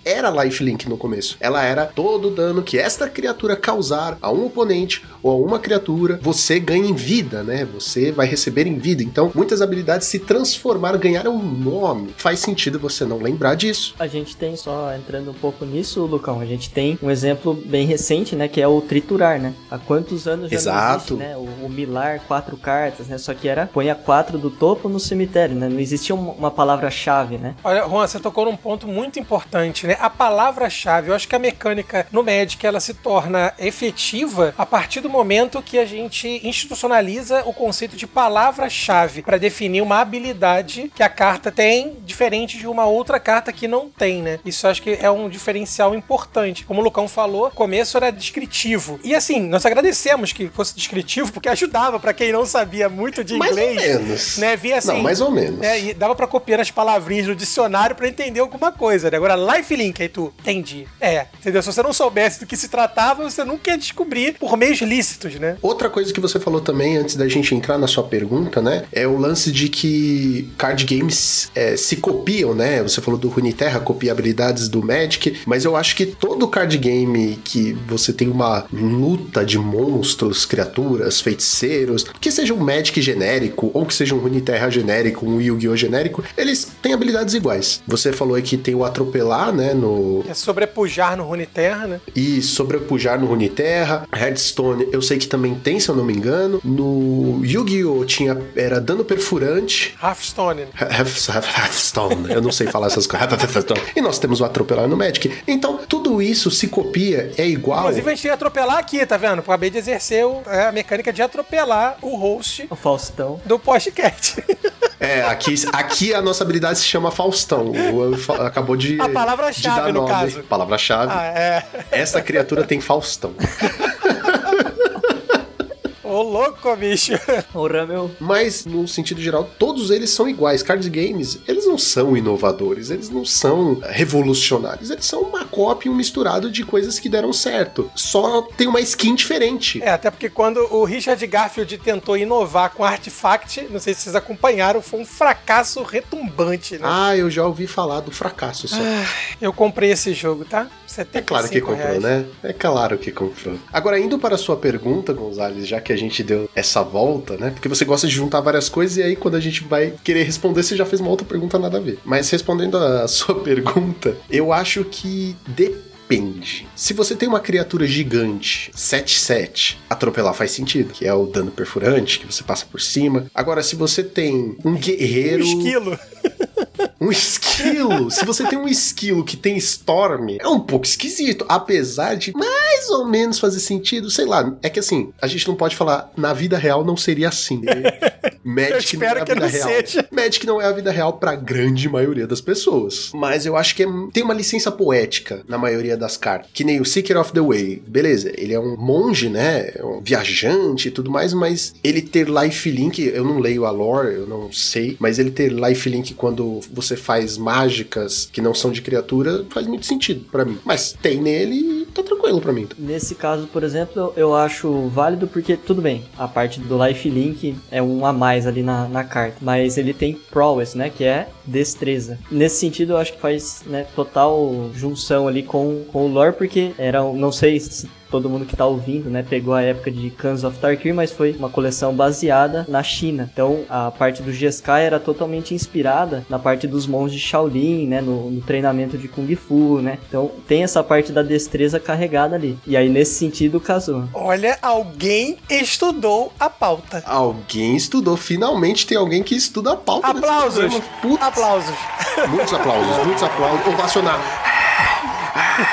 [SPEAKER 1] era Lifelink no começo. Ela era todo o dano que esta criatura causar a um oponente ou a uma criatura, você ganha em vida, né? Você vai receber em vida. Então, muitas habilidades se transformaram, ganharam um nome. Faz sentido você não lembrar disso.
[SPEAKER 2] A gente tem, só entrando um pouco nisso, Lucão, a gente tem um exemplo bem recente, né? Que é o triturar, né? Há quantos anos já não
[SPEAKER 1] Exato.
[SPEAKER 2] existe, né? O, o milar, quatro cartas, né? Só que era põe a quatro do topo no cemitério, né? Não existia uma, uma palavra-chave, né?
[SPEAKER 3] Olha, Juan, você tocou num ponto muito importante, né? A palavra-chave. Eu acho que a mecânica no Magic ela se torna efetiva a partir do momento que a gente institucionaliza o conceito de palavra-chave para definir uma habilidade que a carta tem diferente de uma outra carta que não tem, né? Isso acho que é um diferencial importante. Como o Lucão falou, o começo era descritivo. E assim, nós agradecemos que fosse descritivo porque ajudava para quem não sabia muito de
[SPEAKER 1] Mais ou
[SPEAKER 3] inglês.
[SPEAKER 1] menos.
[SPEAKER 3] Né? Via assim,
[SPEAKER 1] Não, mais ou menos.
[SPEAKER 3] é, e dava pra copiar as palavrinhas do dicionário pra entender alguma coisa, né? Agora, lifelink, aí tu, entendi. É, entendeu? Se você não soubesse do que se tratava, você nunca ia descobrir por meios lícitos, né?
[SPEAKER 1] Outra coisa que você falou também, antes da gente entrar na sua pergunta, né? É o lance de que card games é, se copiam, né? Você falou do Runeterra, copia habilidades do Magic, mas eu acho que todo card game que você tem uma luta de monstros, criaturas, feiticeiros, que seja um Magic genérico, ou que seja um Runeterra genérico, um Yu-Gi-Oh! genérico, eles têm habilidades iguais. Você falou aí que tem o atropelar, né? No,
[SPEAKER 3] É sobrepujar no Runeterra, né?
[SPEAKER 1] e sobrepujar no Runeterra. Hearthstone, eu sei que também tem, se eu não me engano. No Yu-Gi-Oh! tinha era dano perfurante.
[SPEAKER 3] Hearthstone. né?
[SPEAKER 1] Hearth- Hearth- Hearthstone, eu não sei falar essas coisas. E nós temos o atropelar no Magic. Então, tudo isso se copia, é igual.
[SPEAKER 3] Inclusive, a gente ia atropelar aqui, tá vendo? Acabei de exercer o- é, a mecânica de atropelar o host
[SPEAKER 2] O Faustão.
[SPEAKER 3] do podcast.
[SPEAKER 1] É, aqui, aqui a nossa habilidade se chama Faustão. O- acabou de.
[SPEAKER 3] A palavra-chave,
[SPEAKER 1] de
[SPEAKER 3] no
[SPEAKER 1] nome.
[SPEAKER 3] caso.
[SPEAKER 1] Palavra-chave.
[SPEAKER 3] ah, é.
[SPEAKER 1] Essa criatura tem Faustão. [LAUGHS]
[SPEAKER 3] Ô, louco, bicho. [LAUGHS]
[SPEAKER 2] O Ramel.
[SPEAKER 1] Mas, no sentido geral, todos eles são iguais. Card games, eles não são inovadores, eles não são revolucionários, eles são uma e um misturado de coisas que deram certo. Só tem uma skin diferente.
[SPEAKER 3] É, até porque quando o Richard Garfield tentou inovar com Artifact, não sei se vocês acompanharam, foi um fracasso retumbante, né?
[SPEAKER 1] Ah, eu já ouvi falar do fracasso só.
[SPEAKER 3] Eu comprei esse jogo, tá?
[SPEAKER 1] É claro que
[SPEAKER 3] 75
[SPEAKER 1] comprou,
[SPEAKER 3] reais.
[SPEAKER 1] né? É claro que comprou. Agora, indo para a sua pergunta, Gonzalez, já que a gente deu essa volta, né? Porque você gosta de juntar várias coisas e aí quando a gente vai querer responder, você já fez uma outra pergunta nada a ver. Mas respondendo a [LAUGHS] sua pergunta, eu acho que depende. Se você tem uma criatura gigante, 7-7, atropelar faz sentido, que é o dano perfurante, que você passa por cima. Agora, se você tem um
[SPEAKER 3] Um
[SPEAKER 1] guerreiro.
[SPEAKER 3] esquilo.
[SPEAKER 1] Um esquilo. [LAUGHS] Se você tem um esquilo que tem Storm, é um pouco esquisito. Apesar de mais ou menos fazer sentido, sei lá. É que assim, a gente não pode falar na vida real não seria assim. [LAUGHS] Magic
[SPEAKER 3] Eu
[SPEAKER 1] não é
[SPEAKER 3] espero
[SPEAKER 1] a
[SPEAKER 3] que
[SPEAKER 1] vida
[SPEAKER 3] não
[SPEAKER 1] real.
[SPEAKER 3] seja.
[SPEAKER 1] Magic não é a vida real pra grande maioria das pessoas. Mas eu acho que é- tem uma licença poética na maioria das cartas. Que nem o Seeker of the Way. Beleza, ele é um monge, né? É um viajante e tudo mais, mas ele ter lifelink, eu não leio a lore, eu não sei, mas ele ter lifelink quando você faz mágicas que não são de criatura faz muito sentido pra mim. Mas tem nele tá tranquilo pra mim.
[SPEAKER 2] Nesse caso, por exemplo, eu, acho válido porque, tudo bem, a parte do lifelink é um a mais ali na, na carta, mas ele tem prowess, né, que é destreza. Nesse sentido, eu acho que faz né, total junção ali com, com o lore, porque era, não sei se todo mundo que tá ouvindo, né, pegou a época de Cans of Tarkir, mas foi uma coleção baseada na China. Então, a parte do Jeskai era totalmente inspirada na parte dos monges de Shaolin, né, no, no treinamento de Kung Fu, né. Então, tem essa parte da destreza carregada ali. E aí, nesse sentido, casou.
[SPEAKER 3] Olha, alguém estudou a pauta.
[SPEAKER 1] Alguém estudou, finalmente tem alguém que estuda a pauta. desse
[SPEAKER 3] Aplausos. Aplausos.
[SPEAKER 1] Muitos aplausos, muitos aplausos. Ovacionar.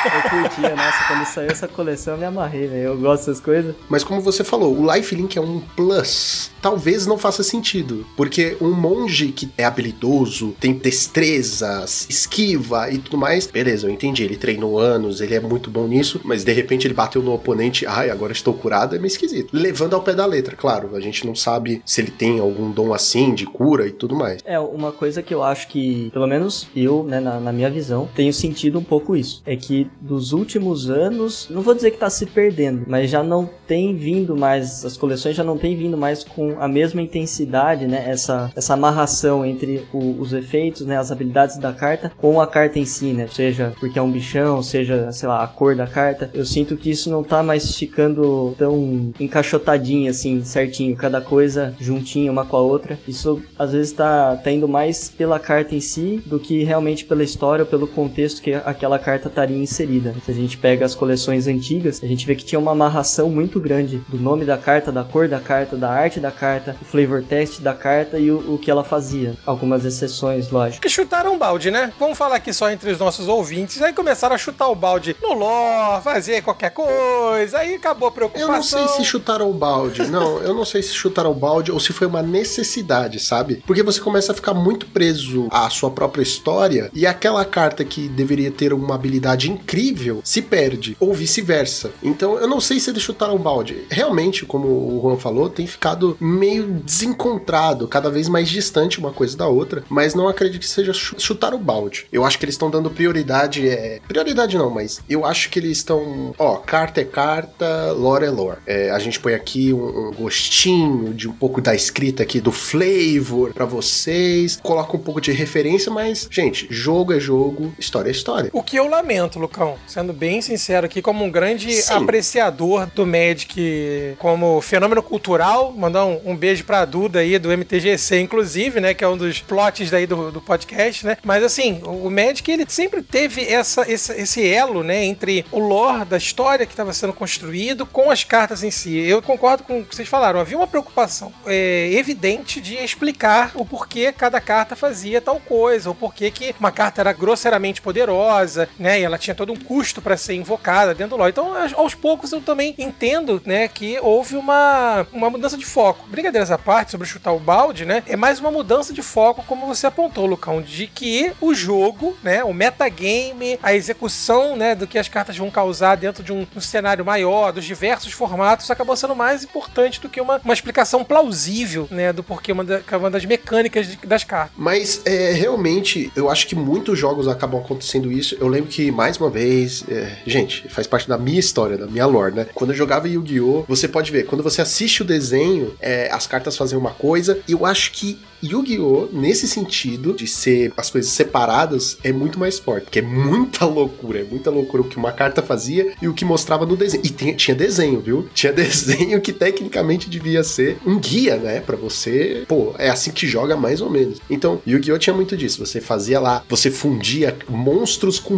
[SPEAKER 2] Eu curtia, nossa, quando saiu essa coleção eu me amarrei, velho. Eu gosto dessas coisas.
[SPEAKER 1] Mas como você falou, o lifelink é um plus. Talvez não faça sentido. Porque um monge que é habilidoso, tem destrezas, esquiva e tudo mais. Beleza, eu entendi. Ele treinou anos, ele é muito bom nisso. Mas de repente ele bateu no oponente. Ai, agora estou curado. É meio esquisito. Levando ao pé da letra, claro. A gente não sabe se ele tem algum dom assim de cura e tudo mais.
[SPEAKER 2] É, uma coisa que eu acho que, pelo menos eu, né, na, na minha visão, tenho sentido um pouco isso. É que dos últimos anos, não vou dizer que tá se perdendo, mas já não tem vindo mais, as coleções já não tem vindo mais com a mesma intensidade, né, essa, essa amarração entre o- os efeitos, né, as habilidades da carta com a carta em si, né, seja porque é um bichão, seja, sei lá, a cor da carta. Eu sinto que isso não tá mais ficando tão encaixotadinho assim, certinho, cada coisa juntinha uma com a outra. Isso às vezes tá, tá indo mais pela carta em si do que realmente pela história ou pelo contexto que aquela carta estaria inserida. Se a gente pega as coleções antigas, a gente vê que tinha uma amarração muito grande do nome da carta, da cor da carta, da arte da carta, o flavor text da carta e o, o que ela fazia. Algumas exceções, lógico.
[SPEAKER 3] Que chutaram um balde, né? Vamos falar aqui só entre os nossos ouvintes. Aí começaram a chutar o balde no lore, fazer qualquer coisa. Aí acabou a
[SPEAKER 1] Eu
[SPEAKER 3] preocupação.
[SPEAKER 1] não sei se chutaram o balde. Não, eu não sei se chutaram o balde ou se foi uma necessidade, sabe? Porque você começa a ficar muito preso à sua própria história e aquela carta que deveria ter uma habilidade incrível se perde, ou vice-versa. Então eu não sei se eles chutaram o balde. Realmente, como o Juan falou, tem ficado meio desencontrado, cada vez mais distante uma coisa da outra, mas não acredito que seja chu- chutar o balde. Eu acho que eles estão dando prioridade, é... prioridade não, mas eu acho que eles estão, ó, carta é carta, lore é lore. É, a gente põe aqui um, um gostinho de um pouco da escrita aqui do flavor pra vocês, coloca um pouco de referência, mas, gente, jogo é jogo, história é história.
[SPEAKER 3] O que eu lamento, Lucão, sendo bem sincero aqui, como um grande
[SPEAKER 1] Sim.
[SPEAKER 3] apreciador do Magic como fenômeno cultural, mandar um, um beijo pra Duda aí do MTGC, inclusive, né, que é um dos plots daí do, do podcast, né, mas assim, o Magic, ele sempre teve essa, esse, esse elo, né, entre o lore da história que estava sendo construído com as cartas em si. Eu concordo com o que vocês falaram, havia uma preocupação é, evidente de explicar o porquê cada carta fazia tal coisa, o porquê que uma carta era grosseiramente poderosa, né? E ela tinha todo um custo para ser invocada dentro do LoL. Então, aos- poucos eu também entendo, né, que houve uma, uma mudança de foco. Brincadeiras à parte sobre chutar o balde, né? É mais uma mudança de foco, como você apontou, Lucão, de que o jogo, né, o metagame, a execução, né, do que as cartas vão causar dentro de um, um cenário maior, dos diversos formatos, acabou sendo mais importante do que uma, uma explicação plausível, né, do porquê uma, da, uma das mecânicas das cartas.
[SPEAKER 1] Mas é, realmente, eu acho que muitos jogos acabam acontecendo isso. Eu lembro que mais uma vez, é, gente, faz parte da minha história, da minha lore, né? Quando eu jogava Yu-Gi-Oh!, você pode ver, quando você assiste o desenho, é, as cartas fazem uma coisa, e eu acho que Yu-Gi-Oh! nesse sentido de ser as coisas separadas é muito mais forte, porque é muita loucura, é muita loucura o que uma carta fazia e o que mostrava no desenho. E tinha, desenho, viu? Tinha [LAUGHS] desenho que tecnicamente devia ser um guia, né, Pra você, pô, é assim que joga mais ou menos. Então, Yu-Gi-Oh! tinha muito disso, você fazia lá, você fundia monstros com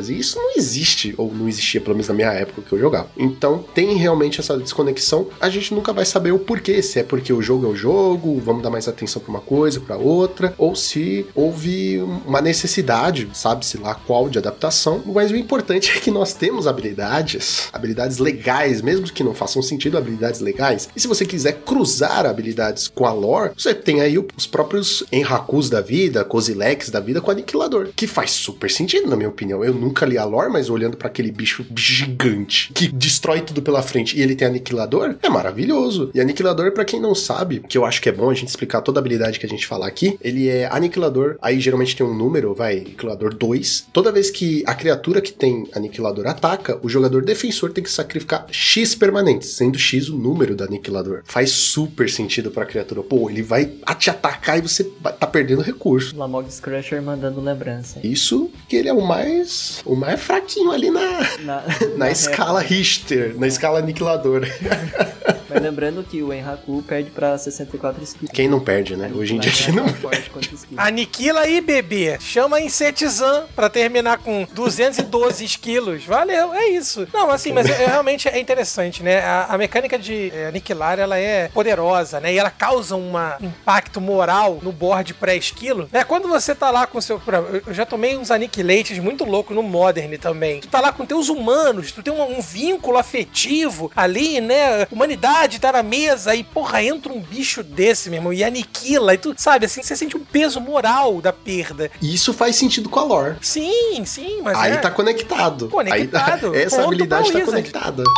[SPEAKER 1] e isso não existe, ou não existia pelo menos na minha época que eu jogava. Então, tem realmente essa desconexão, a gente nunca vai saber o porquê, se é porque o jogo é o jogo, vamos dar mais atenção pra uma coisa, pra outra, ou se houve uma necessidade, sabe-se lá qual, de adaptação. Mas o importante é que nós temos habilidades, habilidades legais, mesmo que não façam sentido, habilidades legais. E se você quiser cruzar habilidades com a lore, você tem aí os próprios Enrakus da vida, Kozileks da vida com Aniquilador, que faz super sentido, na minha opinião. Eu nunca li a lore, mas olhando pra aquele bicho gigante que destrói tudo pela frente e ele tem Aniquilador, é maravilhoso. E Aniquilador, pra quem não sabe, que eu acho que é bom a gente explicar toda a habilidade que a gente falar aqui, ele é Aniquilador, aí geralmente tem um número, vai, Aniquilador 2. Toda vez que a criatura que tem Aniquilador ataca, o jogador defensor tem que sacrificar X permanentes, sendo X o número do Aniquilador. Faz super sentido pra criatura. Pô, ele vai te atacar e você tá perdendo recurso.
[SPEAKER 2] Lamog's Crusher mandando lembrança.
[SPEAKER 1] Isso que ele é o mais o mais fraquinho ali na,
[SPEAKER 2] Na,
[SPEAKER 1] na escala Richter, na escala aniquilador. [LAUGHS]
[SPEAKER 2] Mas lembrando que o Enraku perde pra 64 skills.
[SPEAKER 1] Quem não perde, né? Hoje em dia quem
[SPEAKER 2] é
[SPEAKER 1] não
[SPEAKER 2] quanto skill.
[SPEAKER 3] Aniquila aí, bebê. Chama a Insetizan pra terminar com 212 quilos. Valeu, é isso. Não, assim, mas é, é realmente é interessante, né? A, a mecânica de é, aniquilar, ela é poderosa, né? E ela causa um impacto moral no board pré-esquilo, né? Quando você tá lá com o seu... Eu já tomei uns aniquilates muito loucos no Modern também. Tu tá lá com teus humanos, tu tem um, um vínculo afetivo ali, né? Humanidade tá na mesa e, porra, entra um bicho desse, meu irmão, e aniquila. E tu, sabe, assim, você sente um peso moral da perda.
[SPEAKER 1] E isso faz sentido com a lore.
[SPEAKER 3] Sim, sim, mas
[SPEAKER 1] Aí
[SPEAKER 3] é...
[SPEAKER 1] tá conectado.
[SPEAKER 3] Conectado.
[SPEAKER 1] Aí, [LAUGHS] essa
[SPEAKER 3] Ponto
[SPEAKER 1] habilidade tá
[SPEAKER 3] Wizard.
[SPEAKER 1] conectada.
[SPEAKER 3] Eu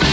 [SPEAKER 3] [LAUGHS]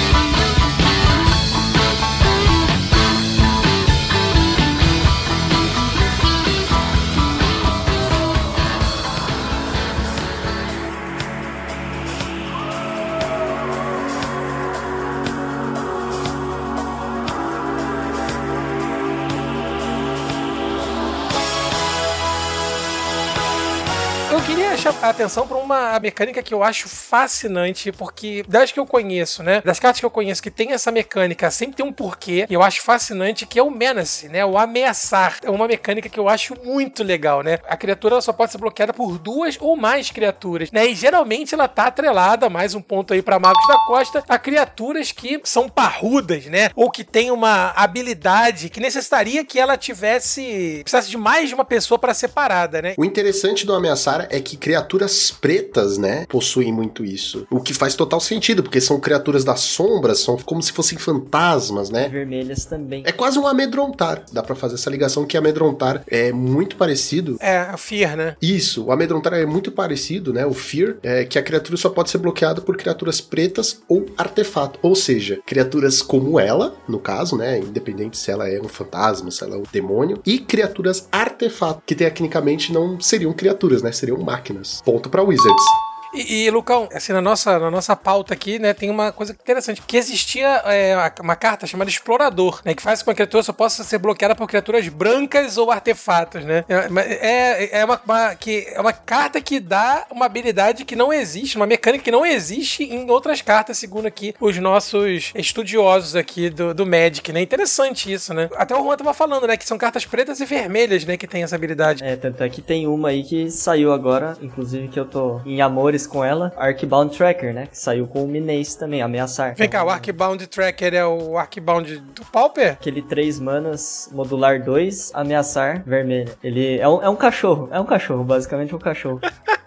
[SPEAKER 3] a atenção para uma mecânica que eu acho fascinante, porque das que eu conheço, né? Das cartas que eu conheço que tem essa mecânica, sempre tem um porquê, que eu acho fascinante, que é o Menace, né? O ameaçar. É uma mecânica que eu acho muito legal, né? A criatura só pode ser bloqueada por duas ou mais criaturas, né? E geralmente ela tá atrelada, mais um ponto aí para Magos da Costa, a criaturas que são parrudas, né? Ou que tem uma habilidade que necessitaria que ela tivesse. precisasse de mais de uma pessoa para separada, né?
[SPEAKER 1] O interessante do ameaçar é que criaturas pretas, né, possuem muito isso. O que faz total sentido, porque são criaturas das sombras, são como se fossem fantasmas, né?
[SPEAKER 2] Vermelhas também.
[SPEAKER 1] É quase um amedrontar. Dá pra fazer essa ligação que amedrontar é muito parecido.
[SPEAKER 3] É, a Fear, né?
[SPEAKER 1] Isso, o amedrontar é muito parecido, né? O Fear, é que a criatura só pode ser bloqueada por criaturas pretas ou artefato. Ou seja, criaturas como ela, no caso, né? Independente se ela é um fantasma, se ela é um demônio. E criaturas artefato, que tecnicamente não seriam criaturas, né? Seriam máquinas. Ponto pra Wizards.
[SPEAKER 3] E, e, Lucão, assim, na nossa, na nossa pauta aqui, né, tem uma coisa interessante, que existia é, uma carta chamada Explorador, né, que faz com que a criatura só possa ser bloqueada por criaturas brancas ou artefatos, né. É, é, é uma, uma- que, é uma carta que dá uma habilidade que não existe, uma mecânica que não existe em outras cartas, segundo aqui os nossos estudiosos aqui do, do Magic, né. Interessante isso, né. Até o Juan tava falando, né, que são cartas pretas e vermelhas, né, que tem essa habilidade.
[SPEAKER 2] É, tanto é que tem uma aí que saiu agora, inclusive que eu tô em amores com ela, Arcbound Tracker, né? Que saiu com o Minês também, Ameaçar.
[SPEAKER 3] Vem cá, o Arcbound Tracker é o Arcbound do Pauper?
[SPEAKER 2] Aquele 3 manas, modular 2, ameaçar, vermelha. Ele é um, é um cachorro, é um cachorro, basicamente um cachorro. [LAUGHS]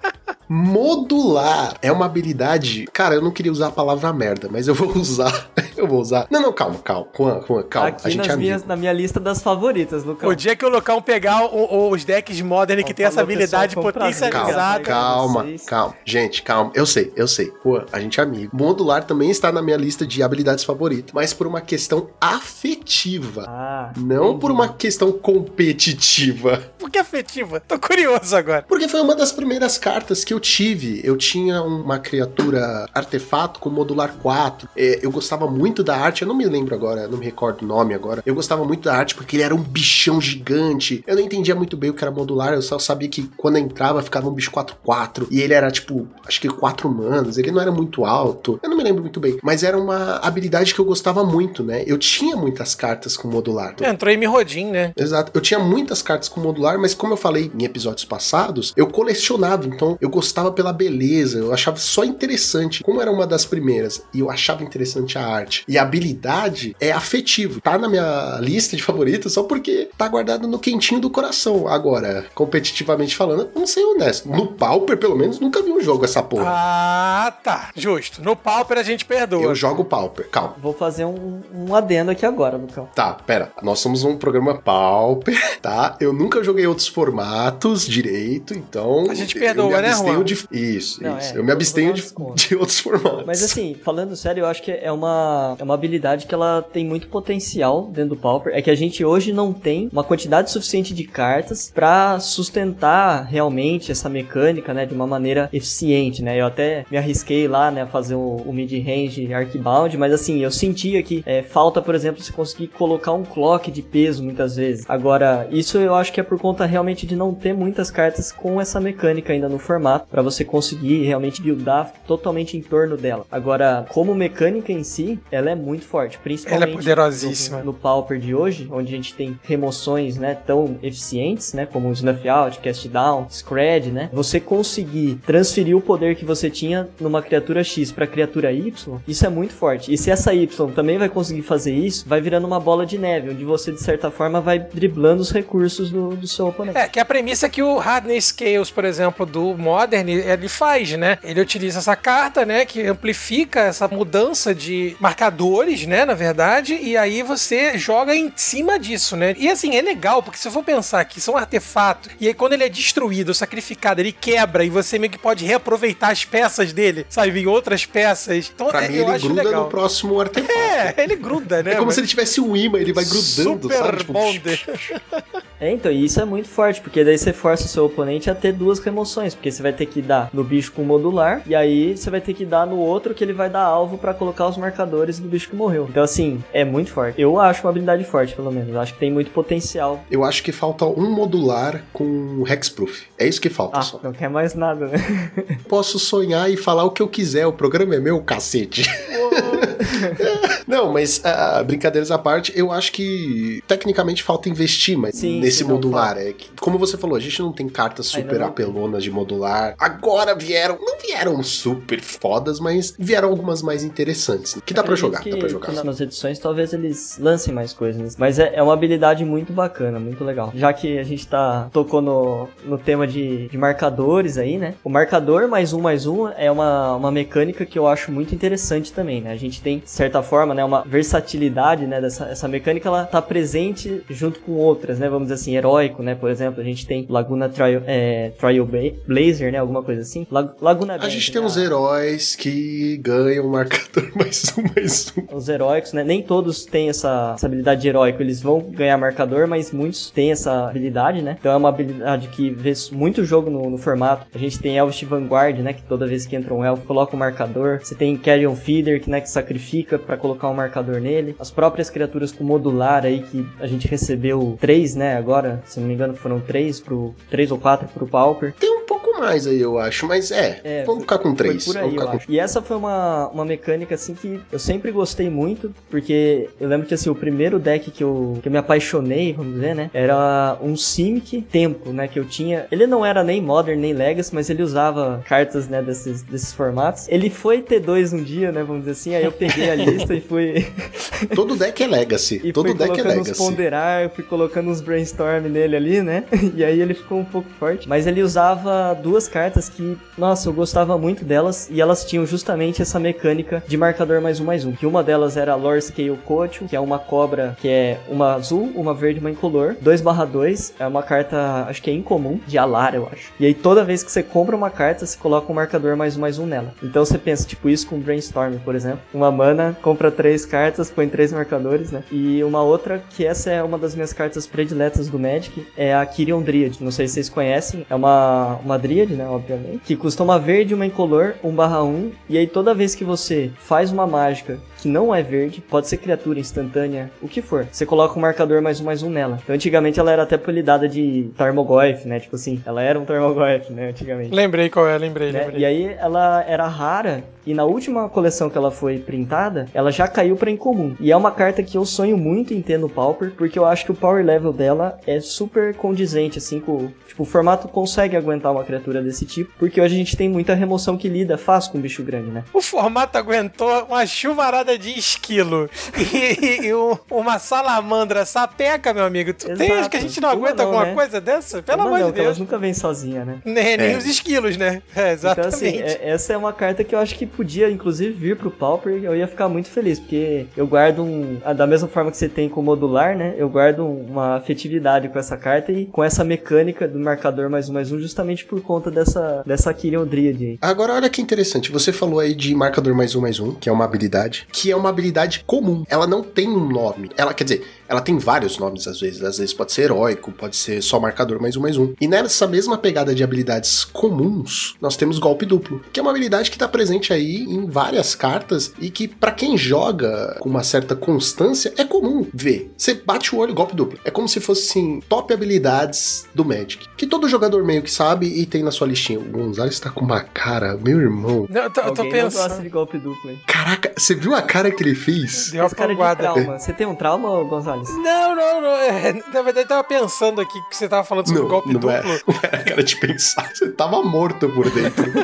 [SPEAKER 1] Modular é uma habilidade. Cara, eu não queria usar a palavra merda, mas eu vou [LAUGHS] usar. Eu vou usar. Não, não, calma, calma. Juan, Juan, calma. a
[SPEAKER 2] Aqui
[SPEAKER 1] gente é
[SPEAKER 2] nas
[SPEAKER 1] amigo.
[SPEAKER 2] minhas, na minha lista das favoritas, Lucão.
[SPEAKER 3] O dia que o Lucão pegar o- o- os decks Modern que tem essa habilidade
[SPEAKER 2] um.
[SPEAKER 1] Calma,
[SPEAKER 3] potencializada.
[SPEAKER 1] calma,
[SPEAKER 2] vocês.
[SPEAKER 1] calma. Gente, calma. Eu sei, eu sei. Juan, a gente é amigo. Modular também está na minha lista de habilidades favoritas, mas por uma questão afetiva.
[SPEAKER 2] Ah,
[SPEAKER 1] Não
[SPEAKER 2] entendi.
[SPEAKER 1] por uma questão competitiva.
[SPEAKER 3] Por que afetiva? Tô curioso agora.
[SPEAKER 1] Porque foi uma das primeiras cartas que eu tive. Eu tinha uma criatura artefato com modular 4. É, eu gostava muito da arte, eu não me lembro agora, não me recordo o nome agora. Eu gostava muito da arte porque ele era um bichão gigante. Eu não entendia muito bem o que era modular, eu só sabia que quando entrava ficava um bicho 4-4. E ele era tipo, acho que 4 manos, ele não era muito alto. Eu não me lembro muito bem. Mas era uma habilidade que eu gostava muito, né? Eu tinha muitas cartas com modular.
[SPEAKER 3] É, Entrou em Mirrodin, né?
[SPEAKER 1] Exato. Eu tinha muitas cartas com modular, mas como eu falei em episódios passados, eu colecionava, então eu gostava pela beleza, eu achava só interessante. Como era uma das primeiras e eu achava interessante a arte. E a habilidade é afetivo. Tá na minha lista de favoritos só porque tá guardado no quentinho do coração. Agora, competitivamente falando, vamos ser honesto. No Pauper, pelo menos, nunca vi um jogo essa porra.
[SPEAKER 3] Ah, tá. Justo. No Pauper a gente perdoa.
[SPEAKER 1] Eu jogo Pauper. Calma.
[SPEAKER 2] Vou fazer um, um adendo aqui agora, Lucão.
[SPEAKER 1] Tá, pera. Nós somos um programa Pauper, [LAUGHS] tá? Eu nunca joguei outros formatos direito, então.
[SPEAKER 3] A gente perdoa, né,
[SPEAKER 1] abstenho de Isso,
[SPEAKER 2] Não,
[SPEAKER 1] isso.
[SPEAKER 2] é,
[SPEAKER 1] eu me abstenho de, [LAUGHS] de outros formatos.
[SPEAKER 2] Mas assim, falando sério, eu acho que é uma, é uma habilidade que ela tem muito potencial dentro do Pauper. É que a gente hoje não tem uma quantidade suficiente de cartas pra sustentar realmente essa mecânica, né, de uma maneira eficiente, né? Eu até me arrisquei lá, né, a fazer o, o mid-range Arcbound, mas assim, eu sentia que é, falta, por exemplo, você conseguir colocar um clock de peso muitas vezes. Agora, isso eu acho que é por conta realmente de não ter muitas cartas com essa mecânica ainda no formato, pra você conseguir realmente buildar totalmente em torno dela. Agora, como mecânica em si, ela é muito forte, principalmente
[SPEAKER 3] Ela é poderosíssima.
[SPEAKER 2] no, no Pauper de hoje, onde a gente tem remoções, né, tão eficientes, né, como o Snuff Out, Cast Down, Scred, né, você conseguir transferir o poder que você tinha numa criatura X pra criatura Y, isso é muito forte. E se essa Y também vai conseguir fazer isso, vai virando uma bola de neve, onde você, de certa forma, vai driblando os recursos do, do seu oponente.
[SPEAKER 3] É, que é a premissa que o Hardness Scales, por exemplo, do Modern, ele faz, né? Ele utiliza essa carta, né, que amplifica essa mudança de marcadores, né, na verdade, e aí você joga em cima disso, né? E assim, é legal, porque se eu for pensar que são artefatos, e aí quando ele é destruído, sacrificado, ele quebra e você meio que pode reaproveitar as peças dele, sabe, em outras peças. Então,
[SPEAKER 1] Pra
[SPEAKER 3] é,
[SPEAKER 1] mim,
[SPEAKER 3] eu
[SPEAKER 1] ele
[SPEAKER 3] acho
[SPEAKER 1] gruda
[SPEAKER 3] legal.
[SPEAKER 1] no próximo artefato.
[SPEAKER 3] É, ele gruda, né?
[SPEAKER 1] É como
[SPEAKER 3] Mas-
[SPEAKER 1] se ele tivesse um imã, ele vai grudando,
[SPEAKER 3] Super
[SPEAKER 1] sabe? Tipo. [LAUGHS]
[SPEAKER 2] É, então, e isso é muito forte, porque daí você força o seu oponente a ter duas remoções, porque você vai ter que dar no bicho com modular, e aí você vai ter que dar no outro que ele vai dar alvo pra colocar os marcadores do bicho que morreu. Então, assim, é muito forte. Eu acho uma habilidade forte, pelo menos. Eu acho que tem muito potencial.
[SPEAKER 1] Eu acho que falta um modular com hexproof. É isso que falta
[SPEAKER 2] Ah,
[SPEAKER 1] só.
[SPEAKER 2] não quer mais nada, né? [LAUGHS]
[SPEAKER 1] Posso sonhar e falar o que eu quiser, o programa é meu, cacete. [LAUGHS] Não, mas ah, brincadeiras à parte, eu acho que tecnicamente falta investir mas
[SPEAKER 2] Sim,
[SPEAKER 1] nesse
[SPEAKER 2] sim,
[SPEAKER 1] modular. É que, como você falou, a gente não tem cartas super apelonas de modular. Agora vieram, não vieram super fodas, mas vieram algumas mais interessantes. Que dá pra
[SPEAKER 2] Acredito
[SPEAKER 1] jogar,
[SPEAKER 2] que,
[SPEAKER 1] dá pra jogar.
[SPEAKER 2] nas edições talvez eles lancem mais coisas. Mas é, é uma habilidade muito bacana, muito legal. Já que a gente tá tocou no, no tema de, de marcadores aí, né? O marcador mais um mais um é uma, uma mecânica que eu acho muito interessante também, né? A gente tem, de certa forma, né, uma versatilidade, né, dessa essa mecânica, ela tá presente junto com outras, né? Vamos dizer assim, heróico, né? Por exemplo, a gente tem Laguna Trial, é, Trial Blazer, né? Alguma coisa assim. Lag- Laguna
[SPEAKER 1] A
[SPEAKER 2] Band,
[SPEAKER 1] gente
[SPEAKER 2] né?
[SPEAKER 1] tem uns heróis que ganham marcador [LAUGHS] mais um, mais um.
[SPEAKER 2] os heróicos, né? Nem todos têm essa, essa habilidade de heróico, eles vão ganhar marcador, mas muitos têm essa habilidade, né? Então é uma habilidade que vê muito jogo no, no formato. A gente tem Elvish Vanguard, né? Que toda vez que entra um elfo, coloca um marcador. Você tem Carrion Feeder, que, né, que sacrifica pra colocar um marcador nele. As próprias criaturas com modular aí, que a gente recebeu três, né? Agora, se não me engano, foram três pro. três ou quatro pro Pauper.
[SPEAKER 1] Tem um pouco mais aí, eu acho, mas é.
[SPEAKER 2] É,
[SPEAKER 1] vamos ficar com três.
[SPEAKER 2] Foi por aí, eu
[SPEAKER 1] com
[SPEAKER 2] acho. E essa foi uma, uma mecânica, assim, que eu sempre gostei muito, porque eu lembro que, assim, o primeiro deck que eu, que eu me apaixonei, vamos dizer, né, era um Simic Tempo, né, que eu tinha... Ele não era nem Modern, nem Legacy, mas ele usava cartas, né, desses, desses formatos. Ele foi T2 um dia, né, vamos dizer assim, aí eu peguei a [LAUGHS] lista e fui... [LAUGHS]
[SPEAKER 1] Todo deck é Legacy.
[SPEAKER 2] E
[SPEAKER 1] Todo
[SPEAKER 2] fui
[SPEAKER 1] deck é
[SPEAKER 2] colocando uns
[SPEAKER 1] Legacy.
[SPEAKER 2] ponderar, fui colocando uns brainstorm nele ali, né? [LAUGHS] E aí ele ficou um pouco forte. Mas ele usava duas cartas que, nossa, eu gostava muito delas e elas tinham justamente essa mecânica de marcador mais um mais um. Que uma delas era a Lore Scale Coach, que é uma cobra que é uma azul, uma verde uma incolor. 2/2 é uma carta, acho que é incomum, de Alar, eu acho. E aí toda vez que você compra uma carta, você coloca um marcador mais um mais um nela. Então você pensa, tipo, isso com Brainstorm, por exemplo. Uma mana, compra três cartas, põe três marcadores, né? E uma outra, que essa é uma das minhas cartas prediletas do Magic, é a Kyrion Dryad. Não sei se vocês conhecem, é uma, uma Dryad, né, obviamente, que custa uma verde, uma incolor, 1/1, e aí toda vez que você faz uma mágica que não é verde, pode ser criatura instantânea, o que for. Você coloca um marcador mais um mais um nela. Então antigamente ela era até apelidada de Tarmogoyf, né? Tipo assim, ela era um Tarmogoyf, né? Antigamente.
[SPEAKER 3] Lembrei qual é, lembrei,
[SPEAKER 2] né?
[SPEAKER 3] lembrei.
[SPEAKER 2] E aí ela era rara e na última coleção que ela foi printada, ela já caiu pra incomum. E é uma carta que eu sonho muito em ter no Pauper, porque eu acho que o power level dela é super condizente, assim, com... Tipo, o formato consegue aguentar uma criatura desse tipo, porque hoje a gente tem muita remoção que lida fácil com bicho grande, né?
[SPEAKER 3] O formato aguentou uma chuvarada de esquilo e, e um- uma salamandra sapeca, meu amigo. Tu tem
[SPEAKER 2] Exato.
[SPEAKER 3] que a gente não
[SPEAKER 2] Uma
[SPEAKER 3] aguenta
[SPEAKER 2] não,
[SPEAKER 3] alguma
[SPEAKER 2] né?
[SPEAKER 3] coisa dessa? Pelo
[SPEAKER 2] Uma
[SPEAKER 3] amor
[SPEAKER 2] não,
[SPEAKER 3] de
[SPEAKER 2] que elas
[SPEAKER 3] Deus.
[SPEAKER 2] nunca vêm sozinha, né?
[SPEAKER 3] Nem, nem
[SPEAKER 4] É.
[SPEAKER 3] os esquilos, né? É,
[SPEAKER 2] Então,
[SPEAKER 3] exatamente.
[SPEAKER 2] assim, é- essa é uma carta que eu acho que podia, inclusive, vir pro Pauper e eu ia ficar muito feliz, porque eu guardo um. ah, Da mesma forma que você tem com o modular, né? Eu guardo uma afetividade com essa carta e com essa mecânica do marcador mais um mais um, justamente por conta dessa, dessa Kyrian Dryad aí.
[SPEAKER 1] Agora, olha que interessante. Você falou aí de marcador mais um mais um, que é uma habilidade, que é uma habilidade comum. Ela não tem um nome. Ela, quer dizer, ela tem vários nomes às vezes. Às vezes pode ser heróico, pode ser só marcador mais um mais um. E nessa mesma pegada de habilidades comuns, nós temos golpe duplo, que é uma habilidade que tá presente aí em várias cartas e que pra quem joga com uma certa constância é comum ver. Você bate o olho, golpe duplo. É como se fosse assim, top habilidades do Magic, que todo jogador meio que sabe e tem na sua listinha. O Gonzalez tá com uma cara, meu irmão.
[SPEAKER 3] Não, eu tô, eu tô
[SPEAKER 2] Alguém não gosta
[SPEAKER 3] pensando.
[SPEAKER 2] de golpe duplo, hein?
[SPEAKER 1] Caraca, você viu a cara que ele fez?
[SPEAKER 3] Deu uma
[SPEAKER 2] cara é de trauma. Você tem um trauma, Gonzalez?
[SPEAKER 3] Não, não, não. é, [LAUGHS] na verdade, eu tava pensando aqui que você tava falando sobre golpe
[SPEAKER 1] não
[SPEAKER 3] duplo.
[SPEAKER 1] é, [LAUGHS] não era cara de pensar. Você tava morto por dentro. [LAUGHS]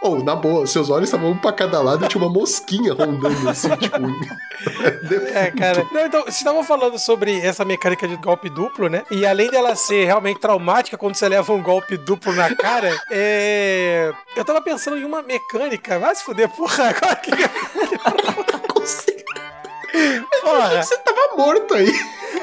[SPEAKER 1] Ou, na boa, seus olhos estavam um pra cada lado e tinha uma mosquinha rondando assim, tipo.
[SPEAKER 3] É, cara. Não, então, vocês estavam falando sobre essa mecânica de golpe duplo, né? E além dela ser realmente traumática quando você leva um golpe duplo na cara, é... eu tava pensando em uma mecânica. Vai se fuder, porra. Agora que. Porra,
[SPEAKER 1] Você tava morto aí.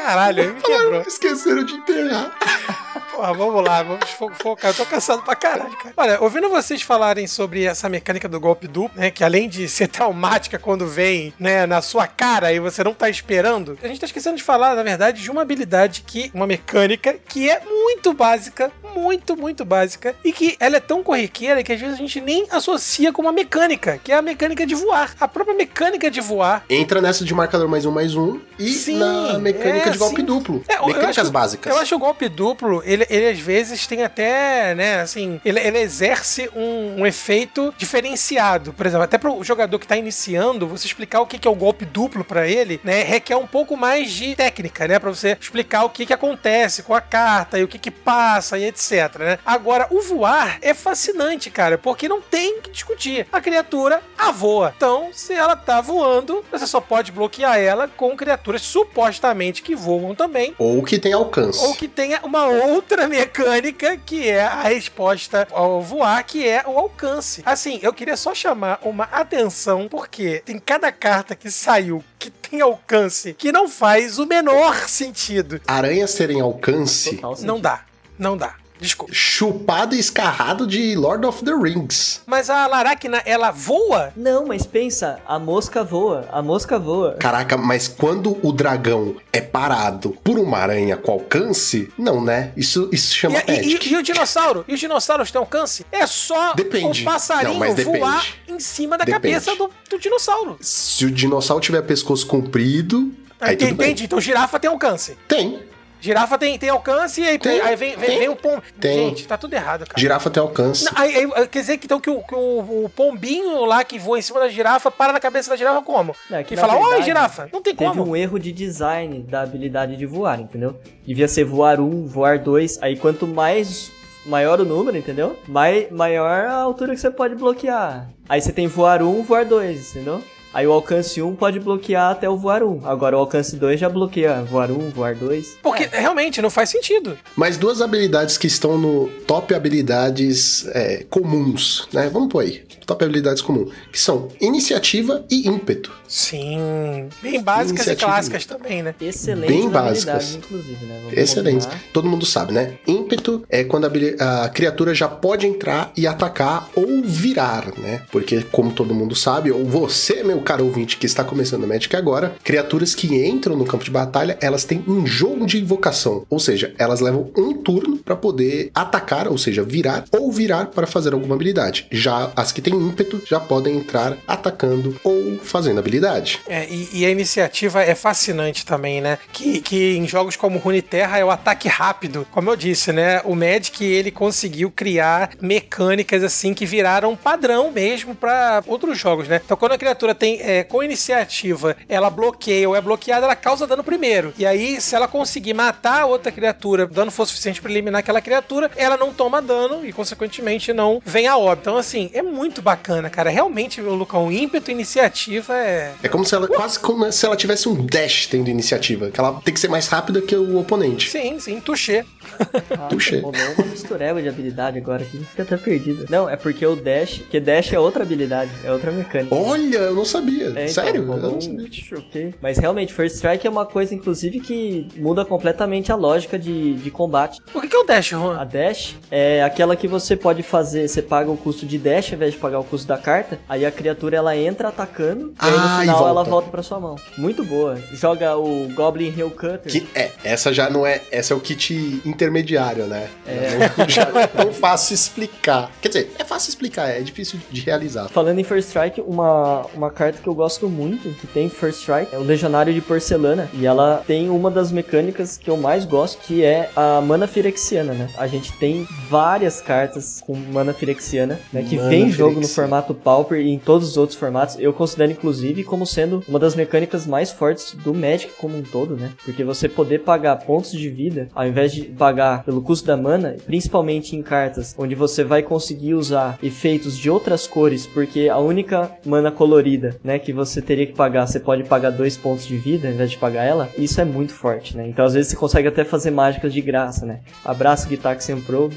[SPEAKER 3] Caralho, aí me quebrou.
[SPEAKER 1] Esqueceram de enterrar. [LAUGHS]
[SPEAKER 3] Porra, vamos lá, vamos fo- focar. Eu tô cansado pra caralho, cara. Olha, ouvindo vocês falarem sobre essa mecânica do golpe duplo, né? Que além de ser [LAUGHS] traumática quando vem, né, na sua cara e você não tá esperando, a gente tá esquecendo de falar, na verdade, de uma habilidade que, uma mecânica que é muito básica, muito, muito básica, e que ela é tão corriqueira que às vezes a gente nem associa com uma mecânica, que é a mecânica de voar. A própria mecânica de voar.
[SPEAKER 1] Entra nessa de marcador mais um mais um e
[SPEAKER 3] Sim,
[SPEAKER 1] na mecânica
[SPEAKER 3] é,
[SPEAKER 1] de golpe
[SPEAKER 3] sim.
[SPEAKER 1] duplo.
[SPEAKER 3] É, eu- eu
[SPEAKER 1] Mecânicas
[SPEAKER 3] acho-
[SPEAKER 1] básicas.
[SPEAKER 3] Eu acho que o golpe duplo, ele, ele às vezes tem até, né, assim, ele, ele exerce um, um efeito diferenciado. Por exemplo, até pro jogador que tá iniciando, você explicar o que, que é o golpe duplo pra ele, né, requer um pouco mais de técnica, né, pra você explicar o que que acontece com a carta e o que que passa e etc, né. Agora, o voar é fascinante, cara, porque não tem que discutir. A criatura a voa. Então, se ela tá voando, você só pode bloquear ela com criaturas supostamente que voam também,
[SPEAKER 1] Ou que tem alcance.
[SPEAKER 3] ou que tenha uma outra [LAUGHS] mecânica que é a resposta ao voar, que é o alcance. Assim, eu queria só chamar uma atenção, porque tem cada carta que saiu que tem alcance que não faz o menor sentido.
[SPEAKER 1] Aranhas terem alcance.
[SPEAKER 3] Não dá, não dá. Desculpa.
[SPEAKER 1] Chupado e escarrado de Lord of the Rings.
[SPEAKER 3] Mas a Laracna, ela voa?
[SPEAKER 2] Não, mas pensa, a mosca voa, a mosca voa.
[SPEAKER 1] Caraca, mas quando o dragão é parado por uma aranha com alcance, não, né? Isso, isso chama
[SPEAKER 3] E, e- e- e o dinossauro? E os dinossauros têm alcance? É só
[SPEAKER 1] Depende.
[SPEAKER 3] o passarinho
[SPEAKER 1] Não, mas depende.
[SPEAKER 3] voar em cima da
[SPEAKER 1] Depende.
[SPEAKER 3] cabeça do, do dinossauro.
[SPEAKER 1] Se o dinossauro tiver pescoço comprido, aí tudo bem.
[SPEAKER 3] Entende? Então girafa tem alcance.
[SPEAKER 1] Tem.
[SPEAKER 3] Girafa tem, tem alcance e aí,
[SPEAKER 1] Tem,
[SPEAKER 3] aí vem, vem,
[SPEAKER 1] tem,
[SPEAKER 3] vem o pombo.
[SPEAKER 1] tem.
[SPEAKER 3] Gente, tá tudo errado, cara.
[SPEAKER 1] Girafa tem alcance.
[SPEAKER 3] Não, aí- aí, quer dizer que, então, que, o, que o- o pombinho lá que voa em cima da girafa para na cabeça da girafa como?
[SPEAKER 2] Não, é que
[SPEAKER 3] e fala, oi, girafa. Não tem
[SPEAKER 2] Teve
[SPEAKER 3] como.
[SPEAKER 2] um erro de design da habilidade de voar, entendeu? Devia ser voar um, voar dois. Aí quanto mais maior o número, entendeu? Mai, maior a altura que você pode bloquear. Aí você tem voar um, voar dois, entendeu? Aí o alcance 1 pode bloquear até o voar 1. Agora o alcance 2 já bloqueia voar 1, voar 2.
[SPEAKER 3] Porque realmente não faz sentido.
[SPEAKER 1] Mas duas habilidades que estão no top habilidades é, comuns, né? Vamos pôr aí. Top habilidades comuns. Que são iniciativa e ímpeto.
[SPEAKER 3] Sim. Bem básicas e
[SPEAKER 1] Iniciativa.
[SPEAKER 3] clássicas também, né?
[SPEAKER 2] Excelentes
[SPEAKER 1] Bem
[SPEAKER 2] habilidades,
[SPEAKER 1] básicas.
[SPEAKER 2] inclusive, né? Vamos
[SPEAKER 1] Excelente.
[SPEAKER 2] combinar.
[SPEAKER 1] Todo mundo sabe, né? Ímpeto é quando a, a criatura já pode entrar e atacar ou virar, né? Porque, como todo mundo sabe, ou você, meu caro ouvinte que está começando o Magic agora, criaturas que entram no campo de batalha, elas têm um jogo de invocação. Ou seja, elas levam um turno para poder atacar, ou seja, virar ou virar para fazer alguma habilidade. Já as que têm ímpeto já podem entrar atacando ou fazendo habilidade.
[SPEAKER 3] É, e, e a iniciativa é fascinante também, né? Que, que em jogos como Runeterra é o ataque rápido. Como eu disse, né? O Magic ele conseguiu criar mecânicas assim que viraram padrão mesmo para outros jogos, né? Então quando a criatura tem é, com iniciativa, ela bloqueia ou é bloqueada, ela causa dano primeiro. E aí, se ela conseguir matar a outra criatura, o dano for suficiente para eliminar aquela criatura, ela não toma dano e consequentemente não vem a óbito. Então assim, é muito bacana, cara. Realmente, o Lucão, ímpeto e iniciativa é
[SPEAKER 1] É como se ela quase como se ela tivesse um dash tendo iniciativa, que ela tem que ser mais rápida que o oponente.
[SPEAKER 3] Sim, sim, touché. [LAUGHS]
[SPEAKER 2] Ah,
[SPEAKER 1] Touché.
[SPEAKER 2] rolou uma mistureba de habilidade agora que a gente fica até perdido. Não, é porque o dash, porque dash é outra habilidade, é outra mecânica.
[SPEAKER 1] Olha, eu não sabia.
[SPEAKER 2] É, então,
[SPEAKER 1] Sério? Eu
[SPEAKER 2] rolou
[SPEAKER 1] não
[SPEAKER 2] um
[SPEAKER 1] sabia.
[SPEAKER 2] choque. Mas realmente, First Strike é uma coisa, inclusive, que muda completamente a lógica de, de combate.
[SPEAKER 3] O que que é o dash, Juan?
[SPEAKER 2] A dash é aquela que você pode fazer, você paga o custo de dash ao invés de pagar o custo da carta, aí a criatura ela entra atacando, e aí no
[SPEAKER 1] Ah, e
[SPEAKER 2] final
[SPEAKER 1] volta.
[SPEAKER 2] ela volta pra sua mão. Muito boa. Joga o Goblin Hill Cutter.
[SPEAKER 1] Que, é, essa já não é. Essa é o kit intermediário, né? Não, [LAUGHS] já não é tão fácil explicar. Quer dizer, é fácil explicar, é difícil de realizar.
[SPEAKER 2] Falando em First Strike, uma, uma carta que eu gosto muito, que tem First Strike, é o Legionário de Porcelana. E ela tem uma das mecânicas que eu mais gosto, que é a Mana Firexiana, né? A gente tem várias cartas com Mana Firexiana, né? Que
[SPEAKER 1] Mana
[SPEAKER 2] vem em jogo no formato Pauper e em todos os outros formatos. Eu considero, inclusive, como sendo uma das mecânicas mais fortes do Magic como um todo, né? Porque você poder pagar pontos de vida, ao invés de pagar pelo custo da mana, principalmente em cartas onde você vai conseguir usar efeitos de outras cores, porque a única mana colorida, né, que você teria que pagar, você pode pagar dois pontos de vida ao invés de pagar ela, isso é muito forte, né? Então às vezes você consegue até fazer mágicas de graça, né? Abraço Gitaxian Pro.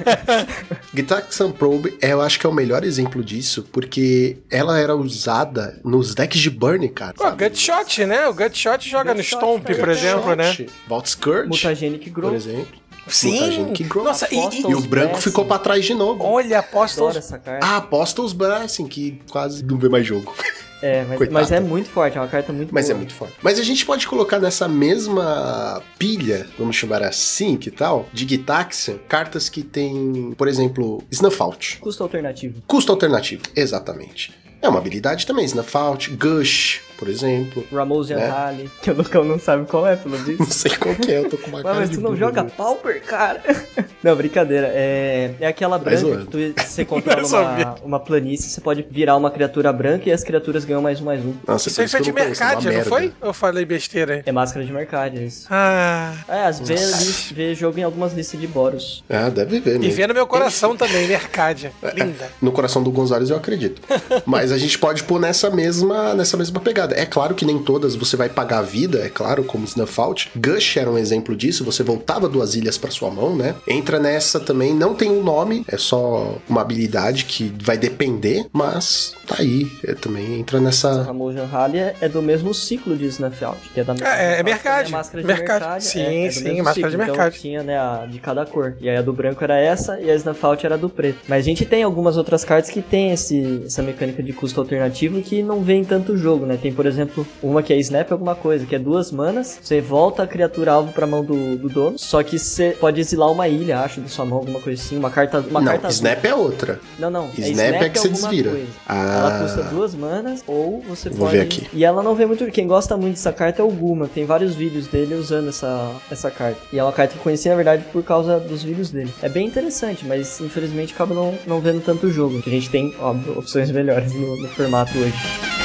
[SPEAKER 2] [LAUGHS]
[SPEAKER 1] Gitaxian Probe, é, eu acho que é o melhor exemplo disso, porque ela era usada nos decks de Burn, cara.
[SPEAKER 3] Pô, Gutshot, né? O Gutshot joga no
[SPEAKER 2] Gutshot,
[SPEAKER 3] Stomp, por exemplo, né?
[SPEAKER 1] Vault Scourge,
[SPEAKER 2] Mutagenic Growth.
[SPEAKER 1] Exemplo.
[SPEAKER 3] Sim. Nossa, e, e-
[SPEAKER 1] E o branco ficou pra trás de novo.
[SPEAKER 3] olha, Apostles.
[SPEAKER 2] essa carta.
[SPEAKER 1] Ah, Apostles Blessing, que quase não vê mais jogo.
[SPEAKER 2] é, [LAUGHS] mas,
[SPEAKER 1] coitado.
[SPEAKER 2] mas é muito forte, é uma carta muito
[SPEAKER 1] Mas é
[SPEAKER 2] boa.
[SPEAKER 1] muito forte. Mas a gente pode colocar nessa mesma pilha, vamos chamar assim, que tal? De Gitaxian, cartas que tem, por exemplo, Snuff Out.
[SPEAKER 2] Custo alternativo.
[SPEAKER 1] Custo alternativo, exatamente. É uma habilidade também, Snuff Out, Gush, por exemplo.
[SPEAKER 2] Ramosian
[SPEAKER 1] Né?
[SPEAKER 2] Rally, [LAUGHS] que o Lucão não sabe qual é, pelo
[SPEAKER 1] Não
[SPEAKER 2] visto.
[SPEAKER 1] sei qual que é, eu tô com uma [LAUGHS]
[SPEAKER 2] Ué,
[SPEAKER 1] cara
[SPEAKER 2] mas
[SPEAKER 1] de
[SPEAKER 2] tu não
[SPEAKER 1] burro,
[SPEAKER 2] joga
[SPEAKER 1] né?
[SPEAKER 2] Pauper, cara? [LAUGHS] não, brincadeira. É, é aquela branca que tu, você
[SPEAKER 3] sabia.
[SPEAKER 2] uma, uma planície, você pode virar uma criatura branca e as criaturas ganham mais um, mais um.
[SPEAKER 1] Nossa,
[SPEAKER 3] Isso aí foi de
[SPEAKER 1] não é
[SPEAKER 3] Mercadia, não
[SPEAKER 1] merda.
[SPEAKER 3] foi? Eu falei besteira aí.
[SPEAKER 2] É máscara de mercado, é isso.
[SPEAKER 3] Ah.
[SPEAKER 2] É, às vezes vê jogo em algumas listas de Boros.
[SPEAKER 1] Ah, deve ver
[SPEAKER 3] E
[SPEAKER 1] mesmo.
[SPEAKER 3] vê no meu coração também, Mercadia. Linda.
[SPEAKER 1] No coração do Gonzalez eu acredito. Mas a gente pode pôr nessa mesma, nessa mesma pegada. É claro que nem todas você vai pagar a vida, é claro, como Snuff Out. Gush era um exemplo disso, você voltava duas ilhas pra sua mão, né? Entra nessa também, não tem um nome, é só uma habilidade que vai depender, mas tá aí. É, também entra nessa.
[SPEAKER 2] Ramosian Rally é, é do mesmo ciclo de Snuff Out, que é da
[SPEAKER 3] É, é
[SPEAKER 2] é
[SPEAKER 3] Mercade.
[SPEAKER 2] máscara de
[SPEAKER 3] Mercade.
[SPEAKER 2] Mercade.
[SPEAKER 3] Sim,
[SPEAKER 2] é, é do
[SPEAKER 3] sim,
[SPEAKER 2] mesmo
[SPEAKER 3] máscara de
[SPEAKER 2] ciclo.
[SPEAKER 3] Mercade.
[SPEAKER 2] Então tinha, né, a de cada cor. E aí a do branco era essa e a Snuff Out era do preto. Mas a gente tem algumas outras cartas que tem esse, essa mecânica de custo alternativo que não vem em tanto jogo, né? Tem, por exemplo, uma que é Snap alguma coisa, que é duas manas, você volta a criatura alvo pra mão do, do dono, só que você pode exilar uma ilha, acho, da sua mão, alguma coisa assim, uma carta, uma
[SPEAKER 1] não,
[SPEAKER 2] carta azul.
[SPEAKER 1] Snap é outra.
[SPEAKER 2] Não, não.
[SPEAKER 1] Snap é que você
[SPEAKER 2] alguma
[SPEAKER 1] desvira. Ah.
[SPEAKER 2] Ela custa duas manas, ou você
[SPEAKER 1] Vou
[SPEAKER 2] pode.
[SPEAKER 1] ver aqui.
[SPEAKER 2] E ela não vê muito. Quem gosta muito dessa carta é o Guma. Tem vários vídeos dele usando essa, essa carta. E é uma carta que eu conheci, na verdade, por causa dos vídeos dele. É bem interessante, mas infelizmente acaba não, não vendo tanto jogo. A gente tem, óbvio, opções melhores no, no formato hoje.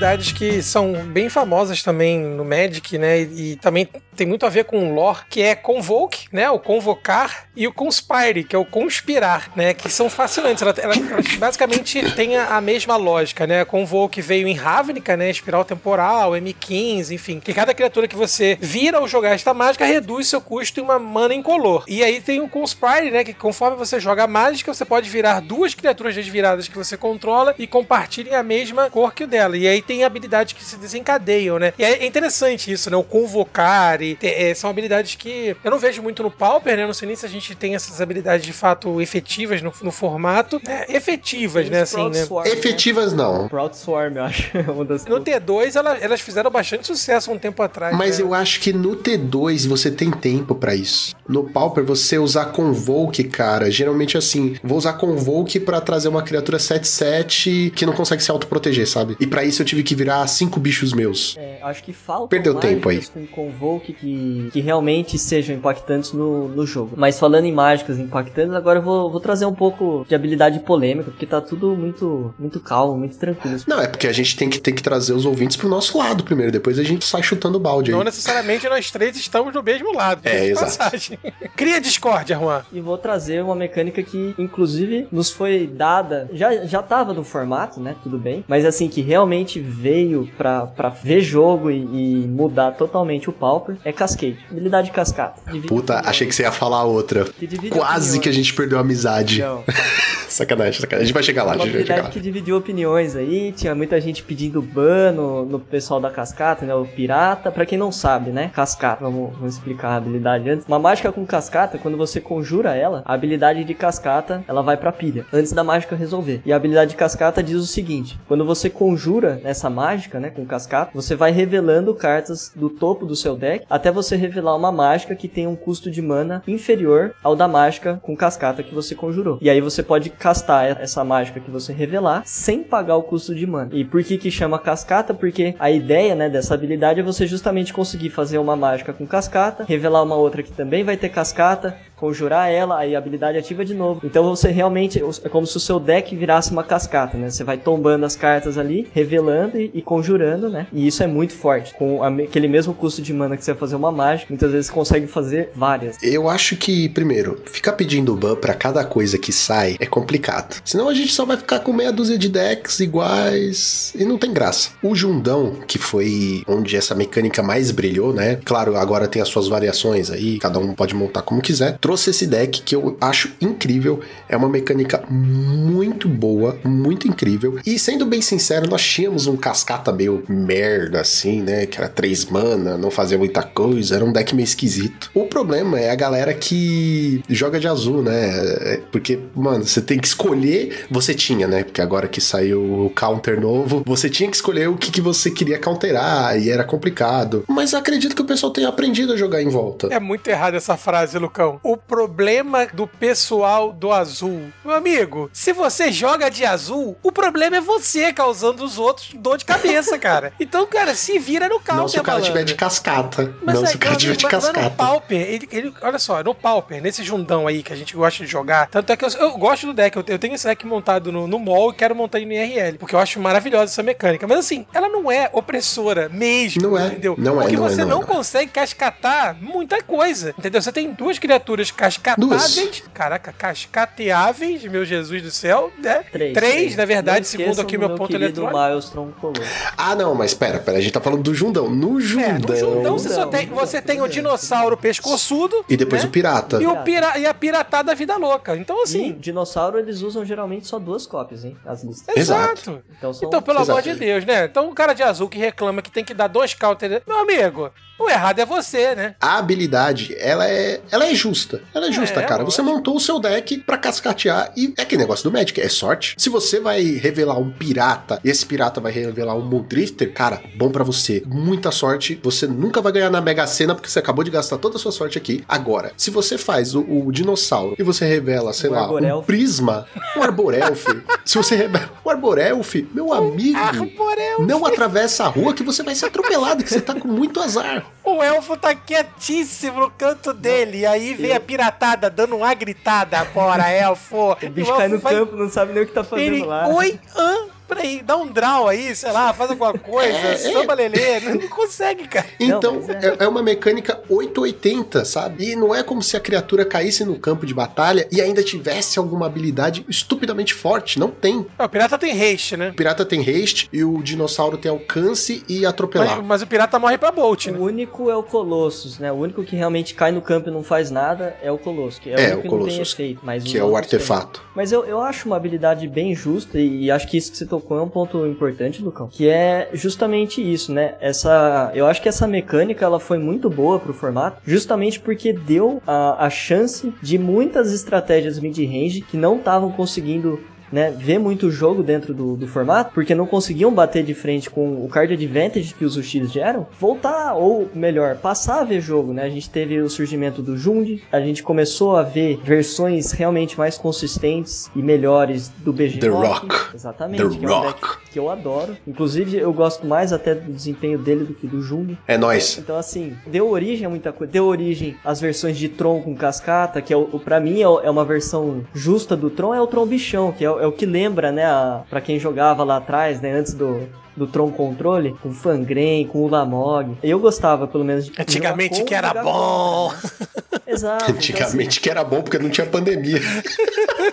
[SPEAKER 3] Habilidades que são bem famosas também no Magic, né? E, e também tem muito a ver com o lore, que é Convoke, né? O convocar, e o Conspire, que é o conspirar, né? Que são fascinantes. Ela, ela- elas basicamente têm a, a mesma lógica, né? Convoke veio em Ravnica, né? Espiral temporal, M15, enfim. Que cada criatura que você vira ao jogar esta mágica reduz seu custo em uma mana incolor. E aí tem o Conspire, né? Que conforme você joga a mágica, você pode virar duas criaturas desviradas que você controla e compartilhem a mesma cor que o dela. E aí tem habilidades que se desencadeiam, né? E é interessante isso, né? O convocar e te- é, são habilidades que eu não vejo muito no Pauper, né? Eu não sei nem se a gente tem essas habilidades de fato efetivas no, no formato. né? Efetivas, né? Assim, né?
[SPEAKER 2] Swarm, né?
[SPEAKER 1] Efetivas não.
[SPEAKER 2] Proud Swarm, eu acho. [LAUGHS] das
[SPEAKER 3] No T2, ela- elas fizeram bastante sucesso um tempo atrás.
[SPEAKER 1] Mas
[SPEAKER 3] né?
[SPEAKER 1] eu acho que no T2 você tem tempo pra isso. No Pauper, você usar Convoke, cara, geralmente assim, vou usar Convoke pra trazer uma criatura 7-7 que não consegue se autoproteger, sabe? E pra isso eu tive que virar cinco bichos meus.
[SPEAKER 2] É, acho que falta
[SPEAKER 1] Perdeu tempo aí.
[SPEAKER 2] com Convoke que, que realmente sejam impactantes no, no jogo. Mas falando em mágicas impactantes, agora eu vou, vou trazer um pouco de habilidade polêmica, porque tá tudo muito, muito calmo, muito tranquilo.
[SPEAKER 1] Não, é porque a gente tem que, tem que trazer os ouvintes pro nosso lado primeiro, depois a gente sai chutando balde aí.
[SPEAKER 3] Não necessariamente nós três estamos do mesmo lado.
[SPEAKER 1] É, [LAUGHS] exato.
[SPEAKER 3] passagem. [LAUGHS] Cria discórdia, Juan.
[SPEAKER 2] E vou trazer uma mecânica que, inclusive, nos foi dada. Já, já tava no formato, né? Tudo bem. Mas assim, que realmente veio pra, pra ver jogo e, e mudar totalmente o Pauper é Cascade. Habilidade cascata. Divide
[SPEAKER 1] Puta, achei que você ia falar outra.
[SPEAKER 2] Que
[SPEAKER 1] Quase
[SPEAKER 2] opiniões.
[SPEAKER 1] que a gente perdeu a amizade.
[SPEAKER 2] Não. [LAUGHS]
[SPEAKER 1] sacanagem, sacanagem. A gente vai chegar lá, a
[SPEAKER 2] Uma habilidade que dividiu opiniões aí, tinha muita gente pedindo ban no, no pessoal da cascata, né? O pirata. Pra quem não sabe, né? Cascata, vamos, vamos explicar a habilidade antes. Uma mágica com cascata, quando você conjura ela, a habilidade de cascata, ela vai pra pilha, antes da mágica resolver. E a habilidade de cascata diz o seguinte: quando você conjura essa mágica, né? Com cascata, você vai revelando cartas do topo do seu deck até você revelar uma mágica que tem um custo de mana inferior ao da mágica com cascata que você conjurou. E aí você pode castar essa mágica que você revelar sem pagar o custo de mana. E por que que chama cascata? Porque a ideia, né, dessa habilidade é você justamente conseguir fazer uma mágica com cascata, revelar uma outra que também vai ter cascata, conjurar ela, aí a habilidade ativa de novo. Então você realmente é como se o seu deck virasse uma cascata, né? Você vai tombando as cartas ali, revelando e, e conjurando, né? E isso é muito forte. Com aquele mesmo custo de mana que você vai fazer uma mágica, muitas vezes você consegue fazer várias.
[SPEAKER 1] Eu acho que, primeiro, ficar pedindo ban pra cada coisa que sai é complicado. Senão a gente só vai ficar com meia dúzia de decks iguais e não tem graça. O Jundão, que foi onde essa mecânica mais brilhou, né? Claro, agora tem as suas variações aí, cada um pode montar como quiser. Trouxe esse deck que eu acho incrível. É uma mecânica muito boa, muito incrível. E sendo bem sincero, nós tínhamos um cascata meio merda, assim, né? Que era três mana, não fazia muita coisa, era um deck meio esquisito. O problema é a galera que joga de azul, né? É, Porque, mano, você tem que escolher. Você tinha, né? Porque agora que saiu o counter novo, você tinha que escolher o que, que você queria counterar e era complicado. Mas acredito que o pessoal tenha aprendido a jogar em volta.
[SPEAKER 3] É muito errada essa frase, Lucão. O problema do pessoal do azul. Meu amigo, se você joga de azul, o problema é você causando os outros dor de cabeça, [LAUGHS] cara. Então, cara, se vira no counter,
[SPEAKER 1] não se o cara
[SPEAKER 3] malandro.
[SPEAKER 1] tiver de cascata.
[SPEAKER 3] Mas
[SPEAKER 1] não
[SPEAKER 3] é,
[SPEAKER 1] se o cara tiver de
[SPEAKER 3] mas- mas
[SPEAKER 1] cascata.
[SPEAKER 3] no Pauper, ele, ele- olha só, no Pauper, nesse jundão aí que a gente gosta de jogar, tanto é que eu, eu gosto do deck, eu, eu tenho esse deck montado no, no mall e quero montar ele no IRL, porque eu acho maravilhosa essa mecânica. Mas assim, ela não é opressora mesmo,
[SPEAKER 1] Não é,
[SPEAKER 3] entendeu?
[SPEAKER 1] não é,
[SPEAKER 3] porque
[SPEAKER 1] não é,
[SPEAKER 3] você
[SPEAKER 1] não é,
[SPEAKER 3] não
[SPEAKER 1] não é.
[SPEAKER 3] consegue cascatar muita coisa, entendeu? Você tem duas criaturas cascatáveis, caraca, cascateáveis, meu Jesus do céu, né?
[SPEAKER 2] Três.
[SPEAKER 3] na verdade,
[SPEAKER 2] Não
[SPEAKER 3] segundo aqui
[SPEAKER 2] do
[SPEAKER 3] meu ponto eletrônico.
[SPEAKER 2] Colou.
[SPEAKER 1] Ah, não, mas pera, pera, a gente tá falando do Jundão. No
[SPEAKER 3] É,
[SPEAKER 1] Jundão.
[SPEAKER 3] no jundão você só tem, você tem o dinossauro pescoçudo
[SPEAKER 1] E depois
[SPEAKER 3] né?
[SPEAKER 1] o pirata.
[SPEAKER 3] E, o pira e a piratada vida louca. Então,
[SPEAKER 2] E
[SPEAKER 3] assim.
[SPEAKER 2] dinossauro eles usam geralmente só duas cópias, hein? As listas.
[SPEAKER 3] Exato.
[SPEAKER 2] Então, são
[SPEAKER 3] Então, pelo
[SPEAKER 1] Exato.
[SPEAKER 3] amor de Deus, né? Então, o cara de azul que reclama que tem que dar dois counters. Meu amigo, o errado é você, né?
[SPEAKER 1] A habilidade, ela é, ela é justa. Ela é justa,
[SPEAKER 3] É,
[SPEAKER 1] cara. Você
[SPEAKER 3] lógico.
[SPEAKER 1] montou o seu deck pra cascatear e é aquele negócio do Magic, é sorte. Se você vai revelar um pirata e esse pirata vai revelar um Muldrifter, cara, bom pra você. Muita sorte. Você nunca vai ganhar na Mega Sena porque você acabou de gastar toda a sua sorte aqui. Agora, se você faz o, o dinossauro e você revela, sei
[SPEAKER 2] Um
[SPEAKER 1] lá, um
[SPEAKER 2] Arborelf.
[SPEAKER 1] prisma, um Arborelf. [LAUGHS] se você revela um Arborelf, meu amigo,
[SPEAKER 3] Arborelf.
[SPEAKER 1] não atravessa a rua que você vai ser atropelado, que você tá com muito azar.
[SPEAKER 3] O elfo tá quietíssimo no canto dele. E aí vem a piratada dando uma gritada. Bora, elfo. [LAUGHS]
[SPEAKER 2] O bicho cai no
[SPEAKER 3] vai-
[SPEAKER 2] campo, não sabe nem o que tá fazendo
[SPEAKER 3] Ele,
[SPEAKER 2] lá.
[SPEAKER 3] oi, hã? Peraí, dá um draw aí, sei lá, faz alguma coisa, samba lelê. Não consegue, cara.
[SPEAKER 1] Então,
[SPEAKER 2] mas
[SPEAKER 1] é. é uma mecânica 880, sabe? E não é como se a criatura caísse no campo de batalha e ainda tivesse alguma habilidade estupidamente forte. Não tem.
[SPEAKER 3] Ah, o pirata tem haste, né?
[SPEAKER 1] O pirata tem haste e o dinossauro tem alcance e atropelar.
[SPEAKER 3] Mas, mas o pirata morre pra Bolt, né?
[SPEAKER 2] O único é o Colossus, né? O único que realmente cai no campo e não faz nada é o Colossus, que é,
[SPEAKER 1] É,
[SPEAKER 2] o único
[SPEAKER 1] o
[SPEAKER 2] que não tem
[SPEAKER 1] Colossus,
[SPEAKER 2] efeito. Mas
[SPEAKER 1] que é o artefato.
[SPEAKER 2] Mas eu, eu acho uma habilidade bem justa e, e acho que isso que você tocou é um ponto importante, Lucão. Que é justamente isso, né? Essa, eu acho que essa mecânica ela foi muito boa pro formato, justamente porque deu a, a chance de muitas estratégias mid-range que não estavam conseguindo né, ver muito jogo dentro do, do formato, porque não conseguiam bater de frente com o card advantage que os Ushis geram, voltar, ou melhor, passar a ver jogo, né? A gente teve o surgimento do Jund, a gente começou a ver versões realmente mais consistentes e melhores do BG
[SPEAKER 1] The Rock.
[SPEAKER 2] Exatamente,
[SPEAKER 1] The
[SPEAKER 2] que é um
[SPEAKER 1] Rock.
[SPEAKER 2] que eu adoro. Inclusive, eu gosto mais até do desempenho dele do que do Jund.
[SPEAKER 1] É nóis.
[SPEAKER 2] Então, assim, deu origem a muita coisa. Deu origem às versões de Tron com cascata, que é o, para mim é, é uma versão justa do Tron, é o Tron bichão, que é, o- é o que lembra, né, a, pra quem jogava lá atrás, né, antes do, do Tron Controle, com o Fangren, com o Lamog. Eu gostava, pelo menos, de
[SPEAKER 3] Antigamente que era bom.
[SPEAKER 2] né? [LAUGHS] Exato. então,
[SPEAKER 1] Antigamente que era bom porque não tinha pandemia.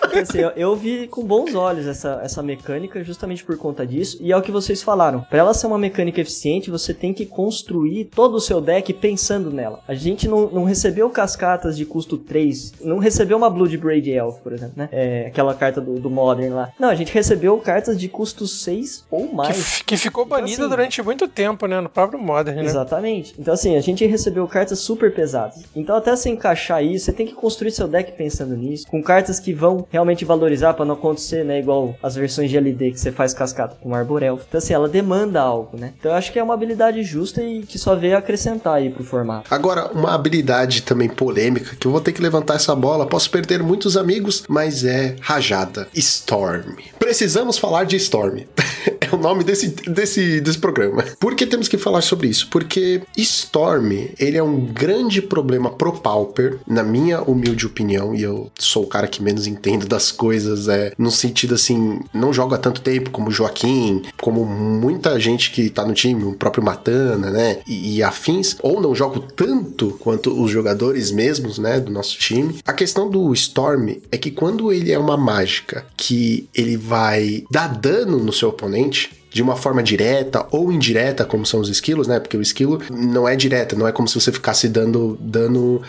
[SPEAKER 2] Então, assim, eu, eu vi com bons olhos essa, essa mecânica justamente por conta disso. E é o que vocês falaram. Pra ela ser uma mecânica eficiente, você tem que construir todo o seu deck pensando nela. A gente não, não recebeu cascatas de custo 3. Não recebeu uma Bloodbraid Elf, por exemplo, né? É, aquela carta do, do Modern lá. Não, a gente recebeu cartas de custo 6 ou
[SPEAKER 3] Que,
[SPEAKER 2] mais.
[SPEAKER 3] f- que ficou banida
[SPEAKER 2] assim-
[SPEAKER 3] durante muito tempo, né? No próprio Modern, né?
[SPEAKER 2] Exatamente. Então, assim, a gente recebeu cartas super pesadas. Então, até você encaixar isso, você tem que construir seu deck pensando nisso, com cartas que vão realmente valorizar pra não acontecer, né? Igual as versões de LD que você faz cascata com Arborelf. Então, assim, ela demanda algo, né? Então, eu acho que é uma habilidade justa e que só veio acrescentar aí pro formato.
[SPEAKER 1] Agora, uma habilidade também polêmica, que eu vou ter que levantar essa bola, posso perder muitos amigos, mas é rajada. Storm. Precisamos falar de Storm. [LAUGHS] [LAUGHS] é o nome desse, desse, desse programa. Por que temos que falar sobre isso? Porque Storm, ele é um grande problema pro Pauper, na minha humilde opinião, e eu sou o cara que menos entendo das coisas, é no sentido assim, não jogo há tanto tempo como Joaquim, como muita gente que tá no time, o próprio Matana, né, e, e afins, ou não jogo tanto quanto os jogadores mesmos, né, do nosso time. A questão do Storm é que quando ele é uma mágica que ele vai dar dano no seu oponente, de uma forma direta ou indireta, como são os esquilos, né? Porque o esquilo não é direta, não é como se você ficasse dando dano.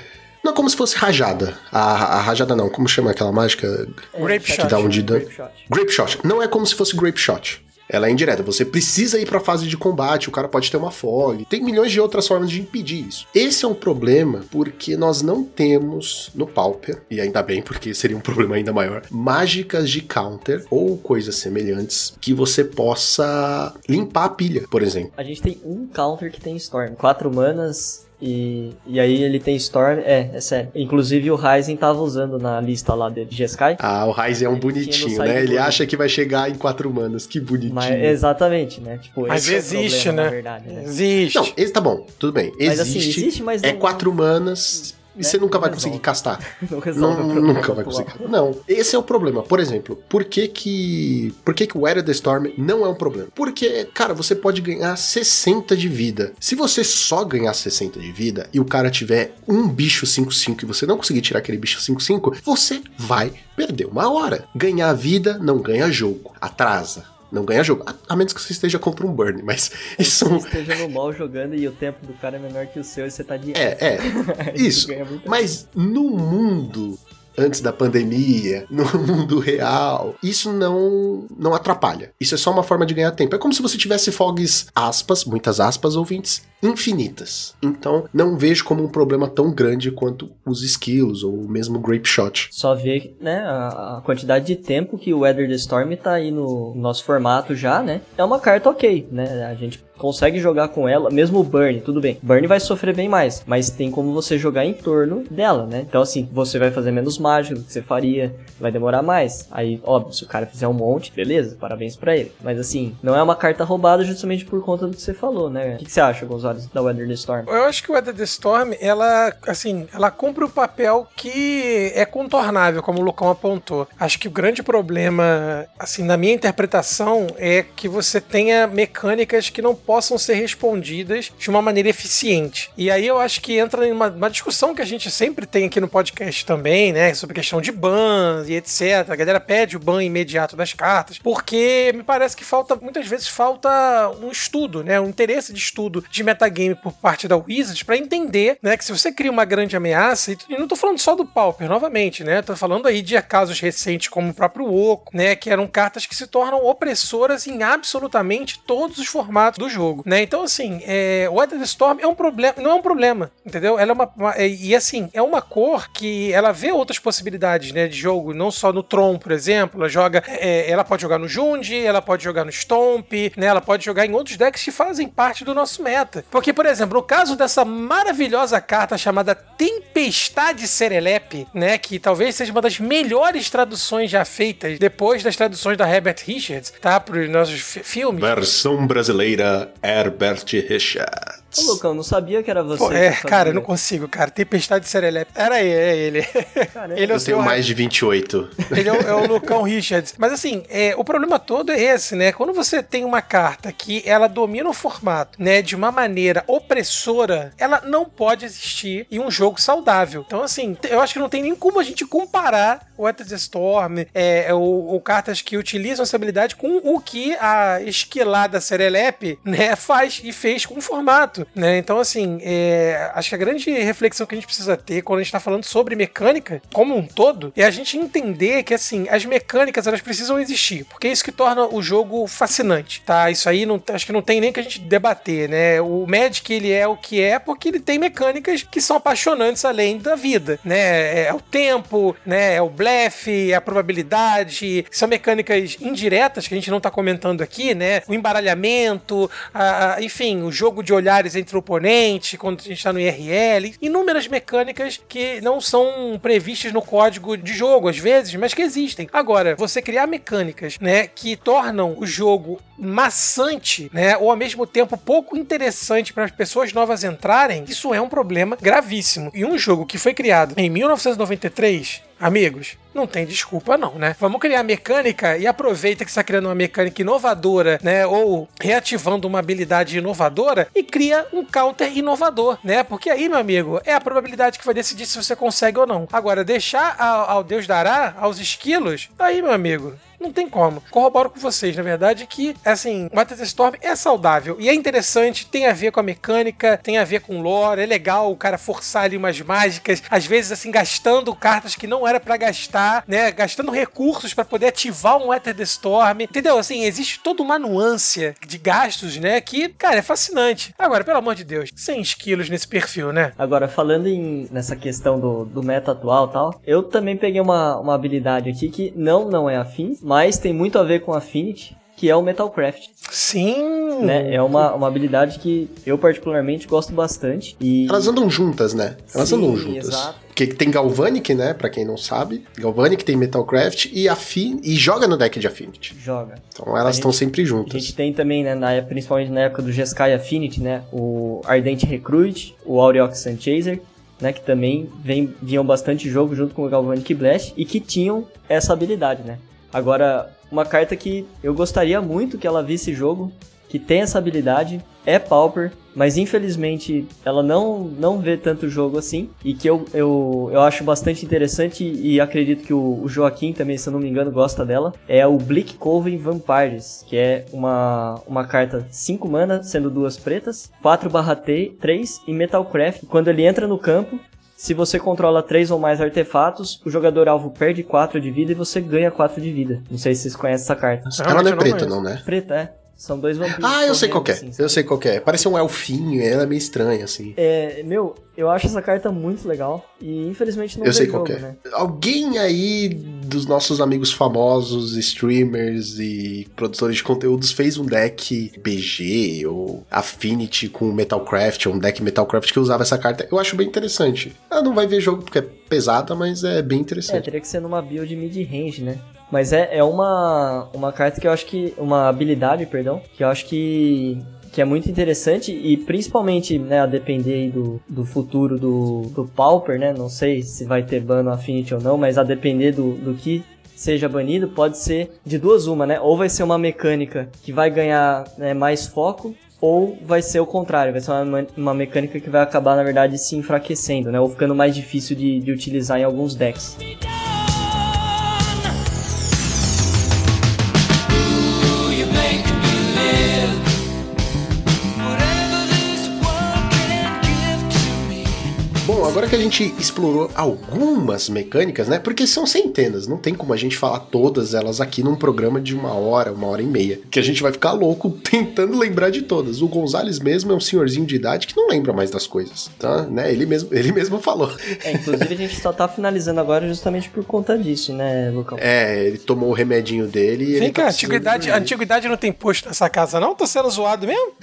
[SPEAKER 1] Não é como se fosse rajada. A, a rajada não, como chama aquela mágica?
[SPEAKER 3] Grape
[SPEAKER 1] que
[SPEAKER 3] Shot.
[SPEAKER 1] dá um de dano.
[SPEAKER 2] Grape Shot.
[SPEAKER 1] Grape Shot. Não é como se fosse Grape Shot. Ela é indireta. Você precisa ir pra fase de combate, o cara pode ter uma fog. Tem milhões de outras formas de impedir isso. Esse é um problema porque nós não temos no Pauper, e ainda bem, porque seria um [LAUGHS] problema ainda maior, mágicas de counter ou coisas semelhantes que você possa limpar a pilha, por exemplo.
[SPEAKER 2] A gente tem um counter que tem Storm. Quatro manas. E, e aí ele tem Storm, é, é sério. Inclusive o Ryzen tava usando na lista lá dele de Jeskai.
[SPEAKER 1] Ah, o Ryze é um bonitinho, né? Ele acha que vai chegar em quatro manas. Que bonitinho.
[SPEAKER 2] Mas, exatamente, né? Tipo,
[SPEAKER 3] Mas
[SPEAKER 2] esse é o
[SPEAKER 3] existe,
[SPEAKER 2] problema,
[SPEAKER 3] né?
[SPEAKER 2] Na verdade, né?
[SPEAKER 3] Existe.
[SPEAKER 1] Não, esse tá bom, tudo bem.
[SPEAKER 2] Mas,
[SPEAKER 1] Existe,
[SPEAKER 2] assim, existe, mas
[SPEAKER 1] é
[SPEAKER 2] não-
[SPEAKER 1] quatro manas e
[SPEAKER 2] né,
[SPEAKER 1] você nunca
[SPEAKER 2] não
[SPEAKER 1] vai
[SPEAKER 2] resolve.
[SPEAKER 1] conseguir castar. [LAUGHS]
[SPEAKER 2] Não resolve
[SPEAKER 1] Não, nunca vai conseguir. Não, esse é o problema. Por exemplo, por que que, por que que o Era the Storm não é um problema? Porque, cara, você pode ganhar 60 de vida. Se você só ganhar 60 de vida e o cara tiver um bicho 5-5 e você não conseguir tirar aquele bicho 5-5, você vai perder uma hora. Ganhar vida não ganha jogo. Atrasa. Não ganha jogo. A, a menos que você esteja contra um burn, mas isso
[SPEAKER 2] Você esteja no mal jogando e o tempo do cara é menor que o seu e você tá de.
[SPEAKER 1] É, é. [LAUGHS] Isso. Mas no mundo antes da pandemia, [LAUGHS] no mundo real, isso não não atrapalha. Isso é só uma forma de ganhar tempo. É como se você tivesse fogs aspas, muitas aspas ouvintes, infinitas. Então, não vejo como um problema tão grande quanto os skills ou mesmo grape shot.
[SPEAKER 2] Só ver, né, a, quantidade de tempo que o Weather the Storm tá aí no nosso formato já, né? É uma carta ok, né? A gente consegue jogar com ela, mesmo o Burn, tudo bem. Burn vai sofrer bem mais, mas tem como você jogar em torno dela, né? Então, assim, você vai fazer menos mágica do que você faria, vai demorar mais. Aí, óbvio, se o cara fizer um monte, beleza, parabéns pra ele. Mas, assim, não é uma carta roubada justamente por conta do que você falou, né? O que, que você acha, Gonzalo? Da Weather the Storm.
[SPEAKER 3] Eu acho que o Weather the Storm, ela, assim, ela cumpre o papel que é contornável, como o Lucão apontou. Acho que o grande problema, assim, na minha interpretação, é que você tenha mecânicas que não possam ser respondidas de uma maneira eficiente. E aí eu acho que entra em uma, uma discussão que a gente sempre tem aqui no podcast também, né, sobre questão de ban e etc. A galera pede o ban imediato das cartas, porque me parece que falta, muitas vezes falta um estudo, né, um interesse de estudo de metagame por parte da Wizards para entender, né, que se você cria uma grande ameaça, e não tô falando só do Pauper, novamente, né, tô falando aí de casos recentes como o próprio Oco, né, que eram cartas que se tornam opressoras em absolutamente todos os formatos do jogo, né, então assim, é, o Weather Storm é um problema, não é um problema, entendeu? Ela é uma, uma- é- e assim, é uma cor que ela vê outras possibilidades, né, de jogo, não só no Tron, por exemplo, ela joga, é, ela pode jogar no Jund, ela pode jogar no Stomp, né, ela pode jogar em outros decks que fazem parte do nosso meta. Porque, por exemplo, no caso dessa maravilhosa carta chamada Tempestade Serelepe, né, que talvez seja uma das melhores traduções já feitas depois das traduções da Herbert Richards, tá, para os nossos fi- filmes.
[SPEAKER 5] Versão brasileira Herbert Richards.
[SPEAKER 2] Ô, Lucão, não sabia que era você.
[SPEAKER 3] Pô, é, cara, eu não consigo, cara. Tempestade Serelepe. Era ele, é ele.
[SPEAKER 2] Caramba.
[SPEAKER 3] ele é o
[SPEAKER 5] Eu tenho
[SPEAKER 3] seu
[SPEAKER 5] mais de 28.
[SPEAKER 3] Ele é o, é o Lucão Richards. Mas assim, é, o problema todo é esse, né? Quando você tem uma carta que ela domina o formato, né, de uma maneira opressora, ela não pode existir em um jogo saudável. Então, assim, eu acho que não tem nem como a gente comparar o Ether Storm é, é, ou, ou cartas que utilizam essa habilidade com o que a esquilada Serelepe, né, faz e fez com o formato, né? Então, assim, é, acho que a grande reflexão que a gente precisa ter quando a gente tá falando sobre mecânica como um todo é a gente entender que, assim, as mecânicas elas precisam existir, porque é isso que torna o jogo fascinante, tá? Isso aí não, acho que não tem nem que a gente debater, né? O Magic, ele é o que é porque ele tem mecânicas que são apaixonantes além da vida, né? É o tempo, né? É o blefe, é a probabilidade, são mecânicas indiretas que a gente não tá comentando aqui, né? O embaralhamento, a- a- enfim, o jogo de olhares entre o oponente, quando a gente tá no IRL, inúmeras mecânicas que não são previstas no código de jogo, às vezes, mas que existem. Agora, você criar mecânicas, né, que tornam o jogo maçante, né, ou ao mesmo tempo pouco interessante para as pessoas novas entrarem, isso é um problema gravíssimo. E um jogo que foi criado em 1993, amigos, não tem desculpa não, né? Vamos criar mecânica e aproveita que está criando uma mecânica inovadora, né, ou reativando uma habilidade inovadora e cria um counter inovador, né? Porque aí, meu amigo, é a probabilidade que vai decidir se você consegue ou não. Agora, deixar ao, ao Deus dará, aos esquilos, aí, meu amigo, não tem como. Corroboro com vocês, na verdade, que, assim, Battle Storm é saudável e é interessante, tem a ver com a mecânica, tem a ver com lore, é legal o cara forçar ali umas mágicas, às vezes, assim, gastando cartas que não era pra gastar, né? Gastando recursos pra poder ativar um Ether the Storm, entendeu? Assim, existe toda uma nuance de gastos, né? Que, cara, é fascinante. Agora, pelo amor de Deus, 100 quilos nesse perfil, né?
[SPEAKER 2] Agora, falando em, nessa questão do, do meta atual tal, eu também peguei uma, uma habilidade aqui que não, não é afim, mas tem muito a ver com Affinity, que é o Metalcraft.
[SPEAKER 3] Sim!
[SPEAKER 2] Né? É uma, uma habilidade que eu particularmente gosto bastante. E...
[SPEAKER 5] Elas andam juntas, né? Elas
[SPEAKER 2] Sim,
[SPEAKER 5] andam juntas.
[SPEAKER 2] exato.
[SPEAKER 5] Porque tem Galvanic, né? Pra quem não sabe. Galvanic tem Metalcraft e Affin e joga no deck de Affinity.
[SPEAKER 2] Joga.
[SPEAKER 5] Então elas
[SPEAKER 2] A
[SPEAKER 5] estão sempre
[SPEAKER 2] A
[SPEAKER 5] juntas.
[SPEAKER 2] gente tem também, né, na, principalmente na época do Jeskai Affinity, né, o Ardente Recruit, o Aureox Sunchaser, né, que também vem, vinham bastante jogo junto com o Galvanic Blast e que tinham essa habilidade, né. Agora, uma carta que eu gostaria muito que ela visse jogo, que tem essa habilidade, é Pauper, mas infelizmente ela não, não vê tanto jogo assim, e que eu, eu, eu acho bastante interessante e acredito que o, o Joaquim também, se eu não me engano, gosta dela, é o Bleak Coven Vampires, que é uma, uma carta 5 mana, sendo duas pretas, 4 3 e Metalcraft. Quando ele entra no campo, se você controla 3 ou mais artefatos, o jogador alvo perde 4 de vida e você ganha 4 de vida. Não sei se vocês conhecem essa carta.
[SPEAKER 5] Ela não é preta, não, né?
[SPEAKER 2] Preta, é. São dois vampiros.
[SPEAKER 5] Ah, eu sei qual é.
[SPEAKER 2] assim,
[SPEAKER 5] Eu sei qual é. Parece um elfinho, ela é meio estranha, assim.
[SPEAKER 2] É, meu, eu acho essa carta muito legal e infelizmente não
[SPEAKER 5] Eu sei
[SPEAKER 2] jogo,
[SPEAKER 5] qual é.
[SPEAKER 2] né?
[SPEAKER 5] Alguém aí dos nossos amigos famosos, streamers e produtores de conteúdos fez um deck BG ou Affinity com Metalcraft, ou um deck Metalcraft que usava essa carta. Eu acho bem interessante. Ela não vai ver jogo porque é pesada, mas é bem
[SPEAKER 2] É,
[SPEAKER 5] interessante.
[SPEAKER 2] teria que ser numa build mid-range, né? Mas é, é uma, uma carta que eu acho que. Uma habilidade, perdão, que eu acho que que é muito interessante e principalmente, né, a depender do, do futuro do, do Pauper, né, não sei se vai ter ban no Affinity ou não, mas a depender do, do que seja banido, pode ser de duas uma, né, ou vai ser uma mecânica que vai ganhar né, mais foco, ou vai ser o contrário, vai ser uma, uma mecânica que vai acabar, na verdade, se enfraquecendo, né, ou ficando mais difícil de, de utilizar em alguns decks.
[SPEAKER 1] Agora que a gente explorou algumas mecânicas, né? Porque são centenas, não tem como a gente falar todas elas aqui num programa de uma hora, uma hora e meia. Que a gente vai ficar louco [LAUGHS] tentando lembrar de todas. O Gonzales mesmo é um senhorzinho de idade que não lembra mais das coisas, tá? Né? Ele mesmo, ele mesmo falou.
[SPEAKER 2] É, inclusive a gente só tá finalizando agora justamente por conta disso, né, Lucão?
[SPEAKER 1] É, ele tomou o remedinho dele e ele
[SPEAKER 3] Vem
[SPEAKER 1] tá
[SPEAKER 3] cá,
[SPEAKER 1] precisando
[SPEAKER 3] antiguidade, antiguidade não tem posto nessa casa, não? Tô sendo zoado mesmo?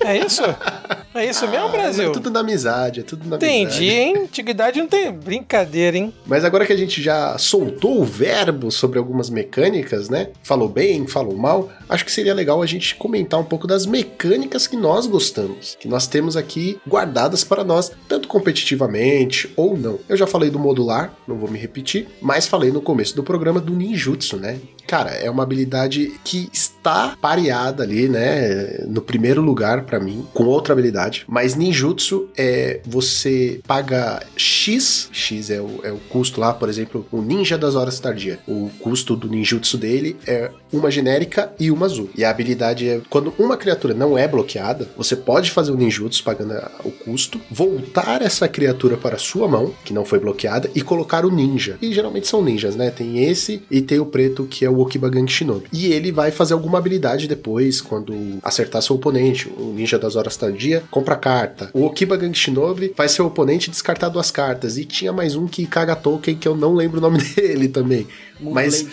[SPEAKER 3] É isso? [LAUGHS] É isso mesmo,
[SPEAKER 1] Ah,
[SPEAKER 3] Brasil?
[SPEAKER 1] É tudo na amizade, é tudo na
[SPEAKER 3] Entendi,
[SPEAKER 1] amizade.
[SPEAKER 3] Hein? Antiguidade não tem brincadeira, hein?
[SPEAKER 1] Mas agora que a gente já soltou o verbo sobre algumas mecânicas, né? Falou bem, falou mal, acho que seria legal a gente comentar um pouco das mecânicas que nós gostamos, que nós temos aqui guardadas para nós, tanto competitivamente ou não. Eu já falei do modular, não vou me repetir, mas falei no começo do programa do ninjutsu, né? Cara, é uma habilidade que está pareada ali, né, no primeiro lugar pra mim, com outra habilidade. Mas ninjutsu é você paga X, X é o, é o custo lá, por exemplo, o Ninja das Horas Tardia. O custo do ninjutsu dele é uma genérica e uma azul. E a habilidade é quando uma criatura não é bloqueada, você pode fazer o ninjutsu pagando o custo, voltar essa criatura para sua mão, que não foi bloqueada, e colocar o ninja. E geralmente são ninjas, né? Tem esse e tem o preto que é o Okibagan Shinobi. E ele vai fazer alguma habilidade depois, quando acertar seu oponente. O ninja das horas tardia compra carta. O Okibagan Shinobi faz seu oponente descartar duas cartas. E tinha mais um que caga token que eu não lembro o nome [LAUGHS] dele também. Mas.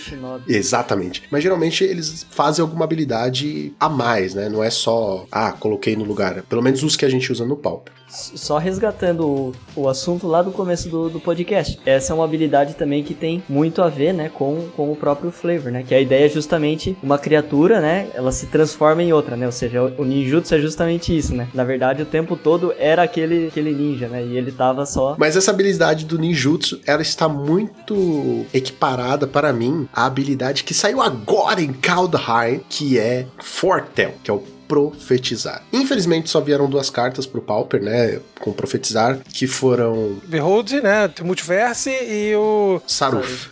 [SPEAKER 1] Exatamente. Mas geralmente eles fazem alguma habilidade a mais, né? Não é só, ah, coloquei no lugar. Pelo menos os que a gente usa no Pauper.
[SPEAKER 2] Só resgatando o, o assunto lá do começo do, do podcast. Essa é uma habilidade também que tem muito a ver, né, com, com o próprio flavor, né? Que a ideia é justamente uma criatura, né? Ela se transforma em outra, né? Ou seja, o, ninjutsu é justamente isso, né? Na verdade, o tempo todo era aquele, aquele ninja, né? E ele tava só.
[SPEAKER 1] Mas essa habilidade do ninjutsu, ela está muito equiparada para mim à habilidade que saiu agora em Kaldheim, que é Fortel, que é o profetizar. Infelizmente só vieram duas cartas pro Pauper, né, com profetizar, que foram
[SPEAKER 3] Behold, né? Tem o Multiverse e o.
[SPEAKER 1] Saruf.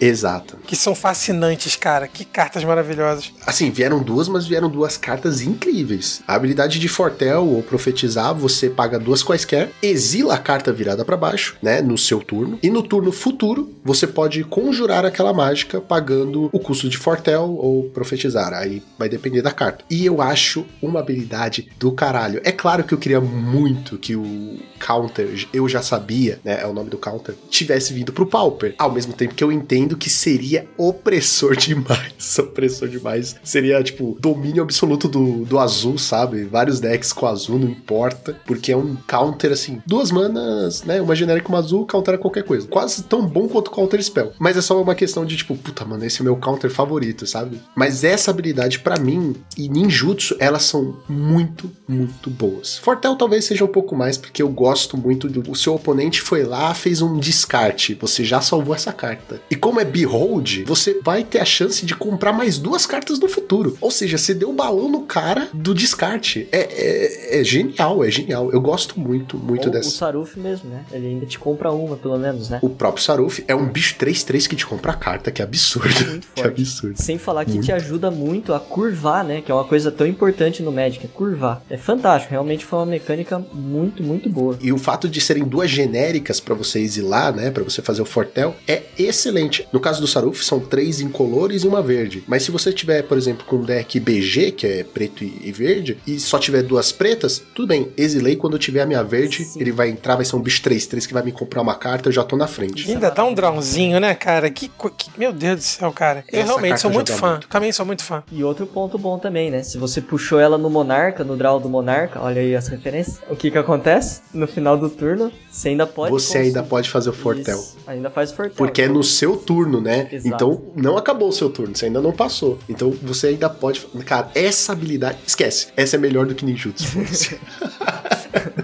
[SPEAKER 1] Exato.
[SPEAKER 3] Que são fascinantes, cara. Que cartas maravilhosas.
[SPEAKER 1] Assim, vieram duas, mas vieram duas cartas incríveis. A habilidade de Fortel ou profetizar, você paga duas quaisquer, exila a carta virada para baixo, né, no seu turno, e no turno futuro você pode conjurar aquela mágica pagando o custo de Fortel ou profetizar. Aí vai depender da carta. E eu acho uma habilidade do caralho. É claro que eu queria muito que o counter, eu já sabia, né, é o nome do counter, tivesse vindo pro Pauper. Ao mesmo tempo que eu entendo que seria opressor [LAUGHS] demais. opressor demais. Seria, tipo, domínio absoluto do, do azul, sabe? Vários decks com azul, não importa. Porque é um counter, assim, duas manas, né? Uma genérica uma azul, counter qualquer coisa. Quase tão bom quanto counter spell. Mas é só uma questão de, tipo, puta, mano, esse é o meu counter favorito, sabe? Mas essa habilidade, pra mim, e ninjutsu, elas são muito, muito boas. Fortel talvez seja um pouco mais, porque eu gosto muito do. O seu oponente foi lá, fez um descarte. Você já salvou essa carta. E como é Behold, você vai ter a chance de comprar mais duas cartas no futuro. Ou seja, você deu balão no cara do descarte. É, é, é genial, é genial. Eu gosto muito, muito
[SPEAKER 2] Ou o
[SPEAKER 1] dessa.
[SPEAKER 2] Saruf mesmo, né? Ele ainda te compra uma, pelo menos, né?
[SPEAKER 1] O próprio Saruf é um bicho 3-3 que te compra a carta, que é absurdo.
[SPEAKER 2] Muito [LAUGHS]
[SPEAKER 1] que
[SPEAKER 2] forte.
[SPEAKER 1] absurdo.
[SPEAKER 2] Sem falar que te ajuda muito a curvar, né? Que é uma coisa tão importante no Magic, é curvar. É fantástico, realmente foi uma mecânica muito, muito boa.
[SPEAKER 1] E o fato de serem duas genéricas pra você exilar, né, Pra você fazer o Fortel, é excelente. No caso do Saruf, são três incolores e uma verde. Mas se você tiver, por exemplo, com um deck BG, que é preto e verde, e só tiver duas pretas, tudo bem, exilei quando eu tiver a minha verde,
[SPEAKER 2] Sim.
[SPEAKER 1] ele vai entrar, vai ser um bicho 3-3 que vai me comprar uma carta, eu já tô na frente.
[SPEAKER 3] E ainda dá um drawzinho, né, cara? Que, que- Meu Deus do céu, cara. Eu
[SPEAKER 1] Essa
[SPEAKER 3] realmente sou muito fã.
[SPEAKER 1] muito.
[SPEAKER 3] Também sou muito fã.
[SPEAKER 2] E outro ponto bom também, né? Se você você puxou ela no Monarca, no draw do Monarca, olha aí as referências. O que que acontece? No final do turno, você ainda pode...
[SPEAKER 1] Você ainda pode fazer o Fortel.
[SPEAKER 2] Isso, ainda faz Fortel.
[SPEAKER 1] Porque é no seu turno, né?
[SPEAKER 2] Exato.
[SPEAKER 1] Então não acabou o seu turno, você ainda não passou. Então você ainda pode. Cara, essa habilidade. Esquece. Essa é melhor do que ninjutsu. [LAUGHS]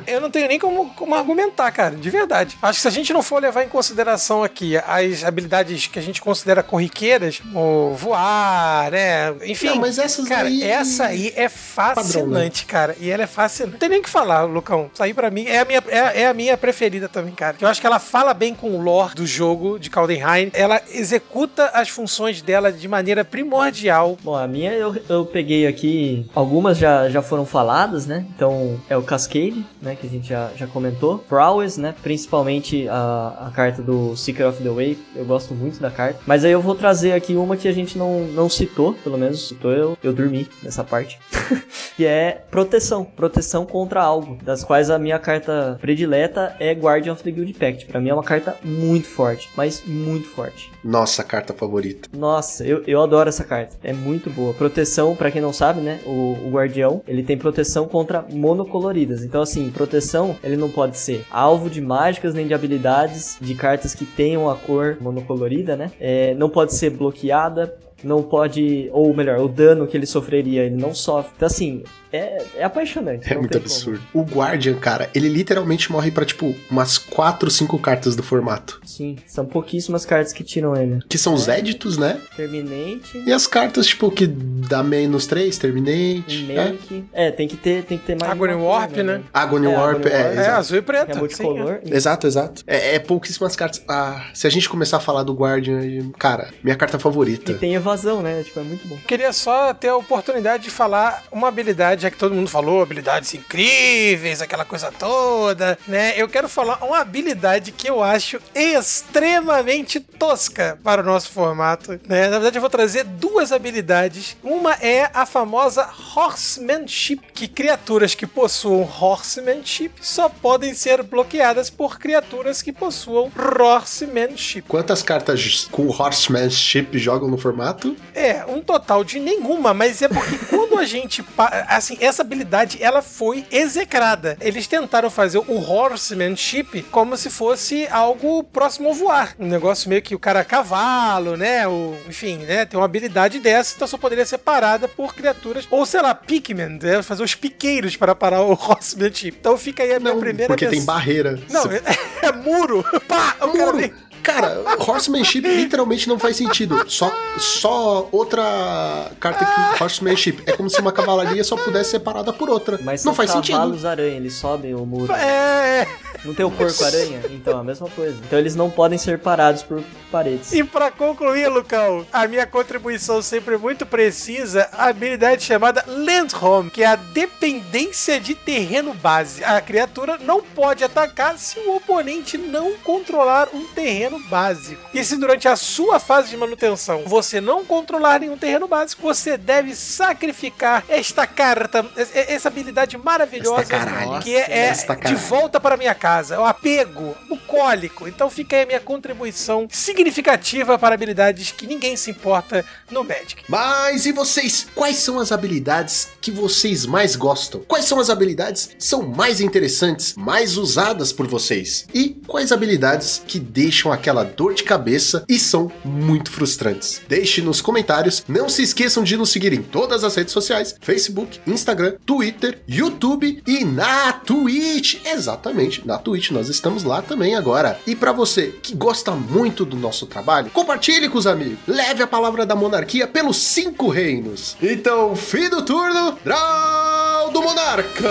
[SPEAKER 3] Eu não tenho nem como, como argumentar, cara, de verdade. Acho que se a gente não for levar em consideração aqui as habilidades que a gente considera corriqueiras, o voar, né? Enfim.
[SPEAKER 1] Não, mas essas
[SPEAKER 3] cara,
[SPEAKER 1] aí-
[SPEAKER 3] essa aí é fascinante,
[SPEAKER 1] né?
[SPEAKER 3] cara. E ela é fascinante. Não tem nem o que falar, Lucão. Isso aí pra mim é a minha, é, é a minha preferida também, cara. Eu acho que ela fala bem com o lore do jogo de Caldenheim. Ela executa as funções dela de maneira primordial.
[SPEAKER 2] Bom, a minha eu, eu peguei aqui, algumas já, já foram faladas, né? Então é o Cascade, né? Que a gente já, já comentou. Prowess, né? Principalmente a, a carta do Seeker of the Way. Eu gosto muito da carta. Mas aí eu vou trazer aqui uma que a gente não, não citou, pelo menos citou eu, eu dormi nessa parte. [LAUGHS] que é proteção. Proteção contra algo. Das quais a minha carta predileta é Guardian of the Guild Pact. Pra mim é uma carta muito forte, mas muito forte.
[SPEAKER 1] Nossa carta favorita.
[SPEAKER 2] Nossa, eu, eu adoro essa carta. É muito boa. Proteção, pra quem não sabe, né? O, o guardião, ele tem proteção contra monocoloridas. Então, assim, proteção, ele não pode ser alvo de mágicas nem de habilidades de cartas que tenham a cor monocolorida, né? É, não pode ser bloqueada. Não pode, ou melhor, o dano que ele sofreria, ele não sofre. Então, assim, é, é apaixonante.
[SPEAKER 1] É muito
[SPEAKER 2] tem como.
[SPEAKER 1] absurdo. O Guardian, cara, ele literalmente morre pra, tipo, umas 4, 5 cartas do formato.
[SPEAKER 2] Sim, são pouquíssimas cartas que tiram ele.
[SPEAKER 1] Que são os éditos, né?
[SPEAKER 2] Terminate.
[SPEAKER 1] E as cartas, tipo, que dá menos 3, Terminate. É.
[SPEAKER 2] Make. É, tem que ter, tem que ter mais.
[SPEAKER 3] Agony
[SPEAKER 2] uma cor,
[SPEAKER 3] Warp, né?
[SPEAKER 1] Agony
[SPEAKER 2] É,
[SPEAKER 1] Warp,
[SPEAKER 2] Agony
[SPEAKER 1] é,
[SPEAKER 2] Warp.
[SPEAKER 3] É,
[SPEAKER 1] exato.
[SPEAKER 3] azul e preto.
[SPEAKER 2] É
[SPEAKER 3] sim,
[SPEAKER 2] multicolor.
[SPEAKER 1] Exato, exato. É, é pouquíssimas cartas. Ah, se a gente começar a falar do Guardian, cara, minha carta favorita.
[SPEAKER 2] E tem evasão, né? Tipo, é muito bom.
[SPEAKER 3] Queria só ter a oportunidade de falar uma habilidade, já que todo mundo falou, habilidades incríveis, aquela coisa toda, né? Eu quero falar uma habilidade que eu acho extremamente tosca para o nosso formato, né? Na verdade, eu vou trazer duas habilidades. Uma é a famosa Horsemanship, que criaturas que possuam Horsemanship só podem ser bloqueadas por criaturas que possuam Horsemanship.
[SPEAKER 1] Quantas cartas com Horsemanship jogam no formato?
[SPEAKER 3] É, um total de nenhuma, mas é porque quando a gente. pa- [LAUGHS] Assim, essa habilidade ela foi execrada. Eles tentaram fazer o horsemanship como se fosse algo próximo ao voar. Um negócio meio que o cara é cavalo, né? O, enfim, né? Tem uma habilidade dessa, então só poderia ser parada por criaturas. Ou sei lá, Pikmin, né? Fazer os piqueiros para parar o [LAUGHS] horsemanship. Então fica aí a minha
[SPEAKER 1] Não,
[SPEAKER 3] primeira
[SPEAKER 1] porque tem barreira.
[SPEAKER 3] Não, é, [LAUGHS] é muro! Pá! O cara
[SPEAKER 1] Muro.
[SPEAKER 3] vem-
[SPEAKER 1] Cara, Horsemanship literalmente não faz sentido. Só, só outra carta que Horsemanship. É como se uma cavalaria só pudesse ser parada por outra.
[SPEAKER 2] Mas
[SPEAKER 1] não faz sentido.
[SPEAKER 2] cavalos aranha, eles sobem o muro.
[SPEAKER 3] É,
[SPEAKER 2] Não tem o porco aranha? Então, a mesma coisa. Então eles não podem ser parados por paredes.
[SPEAKER 3] E pra concluir, Lucão, a minha contribuição sempre muito precisa, a habilidade chamada Land Home, que é a dependência de terreno base. A criatura não pode atacar se o oponente não controlar um terreno básico. E se durante a sua fase de manutenção você não controlar nenhum terreno básico, você deve sacrificar esta carta, es- essa habilidade maravilhosa que é, é de volta para minha casa, o apego, o cólico. Então fica aí a minha contribuição significativa para habilidades que ninguém se importa no Magic.
[SPEAKER 1] Mas e vocês? Quais são as habilidades que vocês mais gostam? Quais são as habilidades que são mais interessantes, mais usadas por vocês? E quais habilidades que deixam aquela dor de cabeça e são muito frustrantes? Deixe nos comentários. Não se esqueçam de nos seguir em todas as redes sociais: Facebook, Instagram, Twitter, YouTube e na Twitch. Exatamente, na Twitch nós estamos lá também agora. E para você que gosta muito do nosso trabalho, compartilhe com os amigos. Leve a palavra da monarquia pelos cinco reinos. Então, fim do turno, Draw do Monarca!